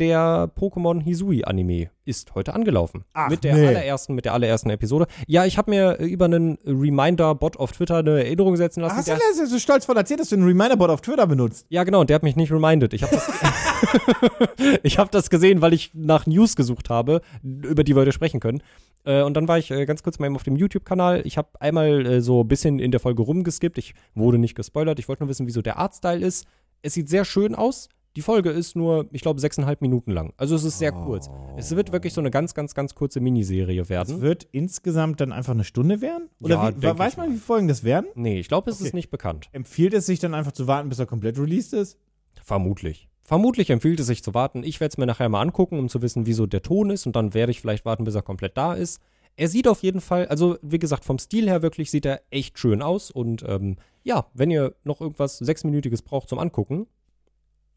Der Pokémon Hisui Anime ist heute angelaufen. Ach, mit der nee. allerersten, mit der allerersten Episode. Ja, ich habe mir äh, über einen Reminder-Bot auf Twitter eine Erinnerung setzen lassen. Hast du das so stolz von erzählt, dass du einen Reminder-Bot auf Twitter benutzt? ja, genau, und der hat mich nicht reminded. Ich habe das, ich hab das gesehen, weil ich nach News gesucht habe, über die wir heute sprechen können. Äh, und dann war ich äh, ganz kurz mal eben auf dem YouTube-Kanal. Ich habe einmal so ein bisschen in der Folge rumgeskippt. Ich wurde nicht gespoilert. Ich wollte nur wissen, wieso der Artstyle ist. Es sieht sehr schön aus. Die Folge ist nur, ich glaube, sechseinhalb Minuten lang. Also es ist sehr kurz. Es wird wirklich so eine ganz, ganz, ganz kurze Miniserie Es werden. wird insgesamt dann einfach eine Stunde werden? Oder Ja, wie, weiß man, wie viele Folgen das werden? Nee, ich glaube, es Okay. ist nicht bekannt. Empfiehlt es sich dann einfach zu warten, bis er komplett released ist? Vermutlich. Vermutlich empfiehlt es sich zu warten. Ich werde es mir nachher mal angucken, um zu wissen, wieso der Ton ist. Und dann werde ich vielleicht warten, bis er komplett da ist. Er sieht auf jeden Fall, also wie gesagt, vom Stil her wirklich sieht er echt schön aus. Und ähm, ja, wenn ihr noch irgendwas Sechsminütiges braucht zum Angucken,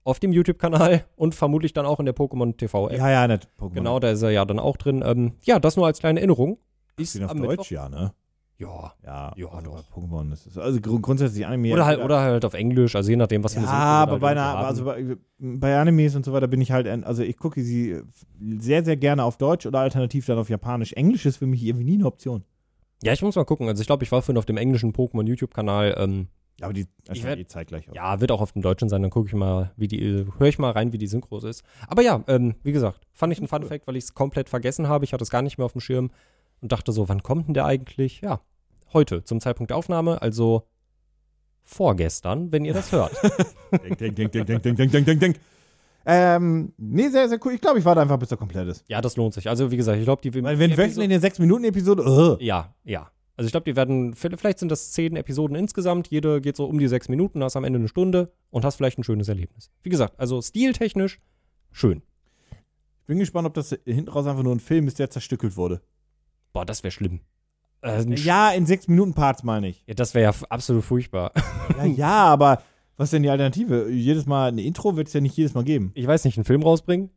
auf dem YouTube-Kanal und vermutlich dann auch in der Pokémon TV-App. Ja, ja, nicht Pokémon. Genau, da ist er ja dann auch drin. Ähm, ja, das nur als kleine Erinnerung. Ist auf am Deutsch, Mittwoch- ja, ne? Ja. Ja, Ja, also doch. Pokémon ist es. Also grund grundsätzlich Anime. Oder halt, oder halt auf Englisch, also je nachdem, was Ja, eine Synchro aber bei, einer, also bei, bei Animes und so weiter bin ich halt, also ich gucke sie sehr, sehr gerne auf Deutsch oder alternativ dann auf Japanisch. Englisch ist für mich irgendwie nie eine Option. Ja, ich muss mal gucken. Also ich glaube, ich war vorhin auf dem englischen Pokémon YouTube-Kanal. Ähm, Ja, aber die Ich erscheint werd- eh zeitgleich aus. ja, wird auch auf dem Deutschen sein. Dann gucke ich mal, wie die, äh, höre ich mal rein, wie die Synchros ist. Aber ja, ähm, wie gesagt, fand ich ein Fun Fact, weil ich es komplett vergessen habe. Ich hatte es gar nicht mehr auf dem Schirm und dachte so, wann kommt denn der eigentlich? Ja, heute, zum Zeitpunkt der Aufnahme, also vorgestern, wenn ihr das hört. Denk, denk, denk, denk, denk, denk, denk, denk, denk, denk. Ähm, nee, sehr, sehr cool. Ich glaube, ich warte einfach, bis er komplett ist. ja, das lohnt sich. Also wie gesagt, ich glaube, die Weil wenn wöchentlich eine 6-Minuten-Episode, uh, Ja, ja. Also ich glaube, die werden, vielleicht sind das zehn Episoden insgesamt, jede geht so um die sechs Minuten, hast am Ende eine Stunde und hast vielleicht ein schönes Erlebnis. Wie gesagt, also stiltechnisch schön. ich bin gespannt, ob das hinten raus einfach nur ein Film ist, der zerstückelt wurde. Boah, das wäre schlimm. Äh, ein Sch- Ja, in 6-Minuten-Parts meine ich. ja, das wäre ja absolut furchtbar. Ja, ja, aber was ist denn die Alternative? Jedes Mal ein Intro wird es ja nicht jedes Mal geben. Ich weiß nicht, einen Film rausbringen?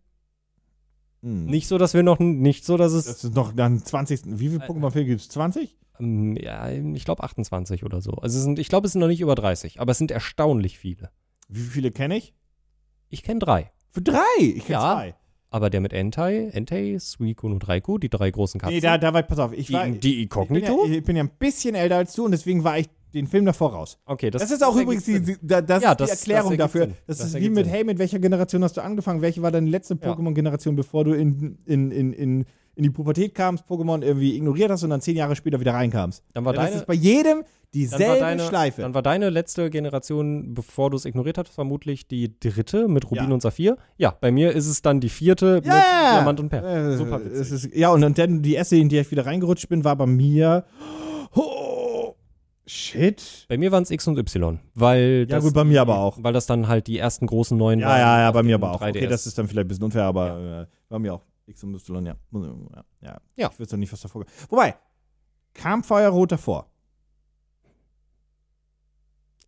Hm. Nicht so, dass wir noch, nicht so, dass es, Das ist noch dann 20. Wie Äh, viele Pokémon-Filme gibt es? 20? Ähm, ja, ich glaube 28 oder so. Also sind, ich glaube, es sind noch nicht über 30, aber es sind erstaunlich viele. Wie viele kenne ich? Ich kenne drei. Für drei! Ich kenne Ja. zwei. Aber der mit Entei, Entei, Suicune und Raikou, die drei großen Katzen. Nee, da, da war ich, pass auf, ich die, war. die ich, bin Inkognito? ja, ich bin ja ein bisschen älter als du und deswegen war ich den Film davor raus. okay, das, Das, ist auch übrigens die, da- das Ja, die das- Erklärung das dafür. Sinn. Das, Das ist wie mit, Sinn. hey, mit welcher Generation hast du angefangen? Welche war deine letzte. Pokémon-Generation, bevor du in, in, in, in, in die Pubertät kamst, Pokémon irgendwie ignoriert hast und dann zehn Jahre später wieder reinkamst? Dann war Ja, das deine, ist bei jedem dieselbe deine, Schleife. Dann war deine letzte Generation, bevor du es ignoriert hast, vermutlich die dritte mit Rubin Ja. und Saphir. Ja, bei mir ist es dann die vierte mit Ja! Diamant und Perl. Äh, Super witzig. ist, ja, und dann- dann die erste, in die ich wieder reingerutscht bin, war bei mir. Oh, shit. Bei mir waren es X und Y, weil Ja, das, gut, bei mir aber auch. Weil das dann halt die ersten großen neuen Ja, waren ja, ja, bei mir aber auch. 3DS. Okay, das ist dann vielleicht ein bisschen unfair, aber äh, bei mir auch. X und Y, ja. Ja. ja. Ich doch nicht, was davor. Wobei, kam Feuerrot davor?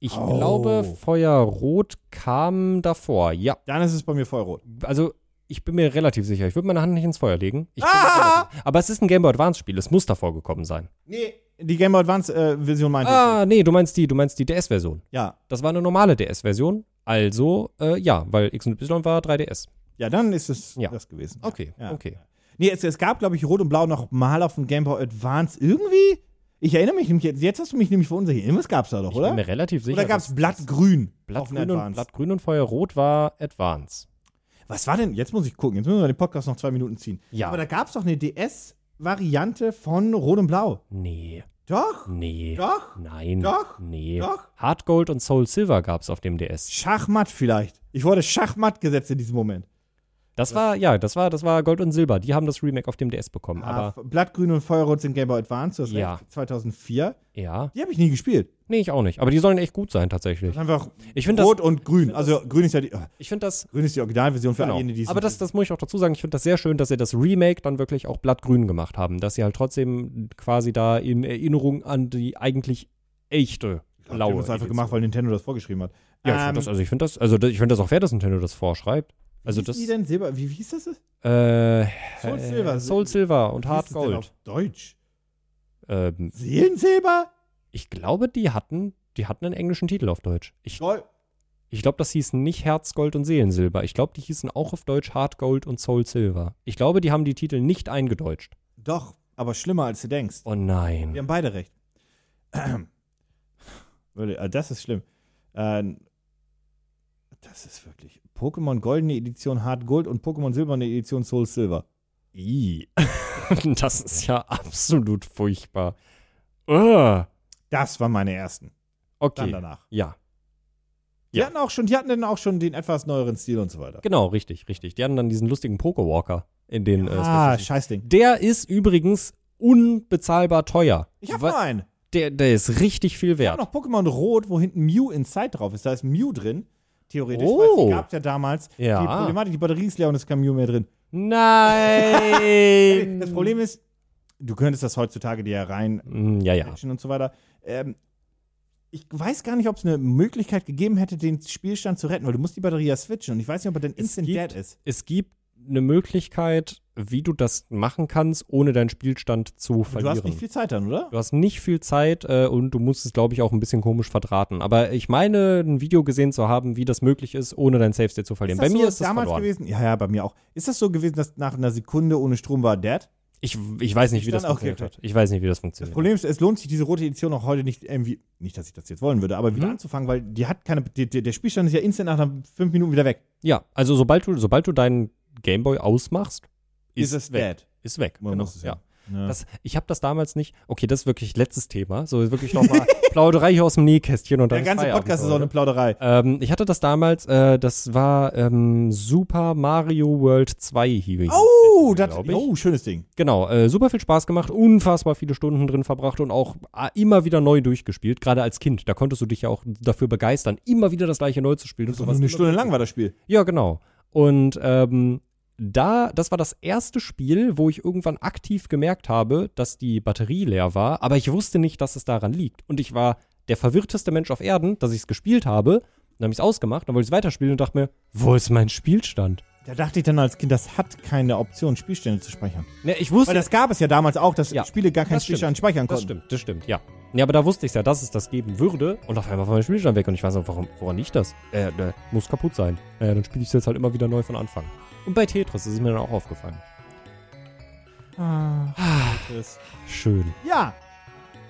Ich Oh. glaube, Feuerrot kam davor. Ja, Dann ist es bei mir Feuerrot. also ich bin mir relativ sicher. Ich würde meine Hand nicht ins Feuer legen. Ich Ah! Aber es ist ein Game Boy Advance Spiel. Es muss davor gekommen sein. Nee, die Game Boy Advance äh, meinte Ah, nee, du meinst die, du meinst die DS-Version. ich. Ja. Das war eine normale DS-Version. Also, äh, ja, weil X und Y war 3DS. Ja, dann ist es Ja. das gewesen. Okay, Ja. okay. Nee, es, es gab, glaube ich, Rot und Blau noch mal auf dem Game Boy Advance irgendwie. Ich erinnere mich nämlich jetzt, jetzt hast du mich nämlich verunsichert. Irgendwas gab es da doch, Ich oder? bin mir relativ sicher. Oder gab es Blattgrün auf dem Blattgrün und? Blattgrün und Feuerrot war Advance. Was war denn? Jetzt muss ich gucken. Jetzt müssen wir den Podcast noch zwei Minuten ziehen. Ja. Aber da gab es doch eine DS-Variante von Rot und Blau. Nee, Doch? nee. Doch? Nein. Doch, Nee. doch. Hard Gold und Soul Silver gab es auf dem DS. Schachmatt vielleicht. Ich wurde Schachmatt gesetzt in diesem Moment. Das war, ja, das war, das war Gold und Silber. Die haben das Remake auf dem DS bekommen. Ah, Aber Blattgrün und Feuerrot sind Game Boy Advance, das Ja. recht, 2004. ja, Die habe ich nie gespielt. nee, ich auch nicht. Aber die sollen echt gut sein tatsächlich. Einfach Ich finde das, Rot und Grün. Also Grün ist ja die, äh, ich finde das, Grün ist die Originalversion für genau. jene, die es Aber das, das muss ich auch dazu sagen. Ich finde das sehr schön, dass sie das Remake dann wirklich auch blattgrün gemacht haben. Dass sie halt trotzdem quasi da in Erinnerung an die eigentlich echte glaub, die blaue. haben das einfach Edition. gemacht, weil Nintendo das vorgeschrieben hat. Ja, ich Ähm, finde das, also ich finde das, also ich finde das auch fair, dass Nintendo das vorschreibt. Also wie das, hieß die denn Silber? Wie, wie hieß das? äh, Soul äh, Silver. Soul Silver und Hard Gold. auf Deutsch. Ähm, Seelensilber? ich glaube, die hatten, die hatten einen englischen Titel auf Deutsch. Ich, Gold. Ich glaube, das hieß nicht Herz, Gold und Seelensilber. Ich glaube, die hießen auch auf Deutsch Hard Gold und Soul Silver. Ich glaube, die haben die Titel nicht eingedeutscht. Doch, aber schlimmer als du denkst. Oh nein. Wir haben beide recht. Äh, Das ist schlimm. Äh, Das ist wirklich. Pokémon Goldene Edition Hard Gold und Pokémon Silberne Edition Soul Silver. I. das ist ja absolut furchtbar. Ugh. Das waren meine ersten. Dann Okay. danach. Ja, Die Ja. hatten auch schon, die hatten dann auch schon den etwas neueren Stil und so weiter. genau, richtig, richtig. Die hatten dann diesen lustigen Pokewalker in den. äh, Ah, Scheißding. der ist übrigens unbezahlbar teuer. Ich hab Wa- noch einen. Der, der ist richtig viel Wir haben wert. noch Pokémon Rot, wo hinten Mew Inside drauf ist. Da ist Mew drin. Theoretisch. Oh. Weil die gab es ja damals. Ja. Die Problematik, die Batterie ist leer und es ist kein Mew mehr drin. Nein! Das Problem ist, du könntest das heutzutage dir ja rein Mm, ja, ja. und so weiter. Ähm, ich weiß gar nicht, ob es eine Möglichkeit gegeben hätte, den Spielstand zu retten, weil du musst die Batterie ja switchen und ich weiß nicht, ob er dann instant gibt- dead ist. Es gibt eine Möglichkeit, wie du das machen kannst, ohne deinen Spielstand zu Du verlieren. hast nicht viel Zeit dann, oder? Du hast nicht viel Zeit äh, und du musst es, glaube ich, auch ein bisschen komisch verdrahten. Aber ich meine, ein Video gesehen zu haben, wie das möglich ist, ohne dein Save State zu verlieren. Bei das mir so ist das damals verloren. gewesen? Ja, ja, bei mir auch. Ist das so gewesen, dass nach einer Sekunde ohne Strom war dead? Ich, ich weiß nicht, wie das funktioniert hat. Ich weiß nicht, wie das Das funktioniert. Problem ist, es lohnt sich diese rote Edition auch heute nicht irgendwie, nicht, dass ich das jetzt wollen würde, aber wieder Mhm. anzufangen, weil die hat keine, die, der Spielstand ist ja instant nach fünf Minuten wieder weg. Ja, also sobald du, sobald du deinen Gameboy ausmachst, ist, es weg. dead. Ist weg. Man genau. muss es ja. ja. Das, ich habe das damals nicht. Okay, das ist wirklich letztes Thema. So wirklich nochmal Plauderei hier aus dem Nähkästchen und dann der ganze Feierabend Podcast ist auch eine. Plauderei. Ähm, ich hatte das damals, äh, das war ähm, Super Mario World 2 hier. Oh, das, oh, schönes Ding. Genau, äh, super viel Spaß gemacht, unfassbar viele Stunden drin verbracht und auch äh, immer wieder neu durchgespielt, gerade als Kind. Da konntest du dich ja auch dafür begeistern, immer wieder das gleiche neu zu spielen. und Das war sowas eine Stunde lang war das Spiel. Ja, genau. Und ähm, da, das war das erste Spiel, wo ich irgendwann aktiv gemerkt habe, dass die Batterie leer war, aber ich wusste nicht, dass es daran liegt. Und ich war der verwirrteste Mensch auf Erden, dass ich es gespielt habe. Dann habe ich es ausgemacht, dann wollte ich es weiterspielen und dachte mir, wo ist mein Spielstand? Da dachte ich dann als Kind, das hat keine Option, Spielstände zu speichern. Ne, ich wusste, Weil das gab es ja damals auch, dass Ja, Spiele gar keinen das. Spielstand speichern Das konnten. stimmt, das stimmt, ja. Ja, aber da wusste ich ja, dass es das geben würde. Und auf einmal war mein Spielstand weg. Und ich weiß auch, warum, woran liegt das? Äh, äh, muss kaputt sein. Äh, dann spiele ich es jetzt halt immer wieder neu von Anfang. Und bei Tetris ist es mir dann auch aufgefallen. Ah, Tetris. Schön. Ja.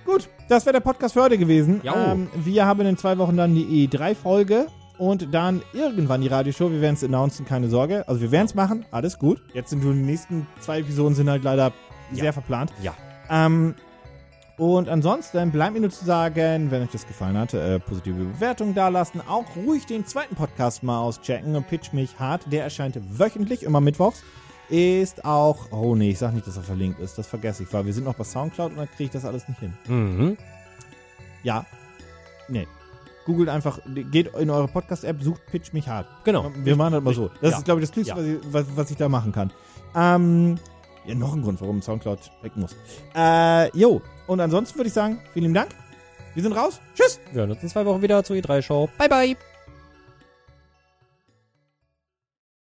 Gut, das wäre der Podcast für heute gewesen. Jau. Ähm, wir haben in zwei Wochen dann die E3-Folge und dann irgendwann die Radioshow. Wir werden es announcen, keine Sorge. Also wir werden es machen, alles gut. Jetzt sind nur die nächsten zwei Episoden sind halt leider Ja. sehr verplant. Ja. Ähm, und ansonsten bleibt mir nur zu sagen, wenn euch das gefallen hat, äh, positive Bewertungen dalassen. Auch ruhig den zweiten Podcast mal auschecken. Pitch mich hart. Der erscheint wöchentlich, immer mittwochs. Ist auch. Oh nee, ich sag nicht, dass er verlinkt ist. Das vergesse ich, weil wir sind noch bei Soundcloud und dann kriege ich das alles nicht hin. Mhm. Ja. Nee. Googelt einfach, geht in eure Podcast-App, sucht Pitch mich hart. Genau. Wir machen das mal so. Das Ja. ist, glaube ich, das Klügste, Ja. was, was ich da machen kann. Ähm, ja, noch ein Grund, warum Soundcloud weg muss. Äh, jo. Und ansonsten würde ich sagen, vielen Dank. Wir sind raus. Tschüss. Wir hören uns in zwei Wochen wieder zur E3-Show. Bye, bye.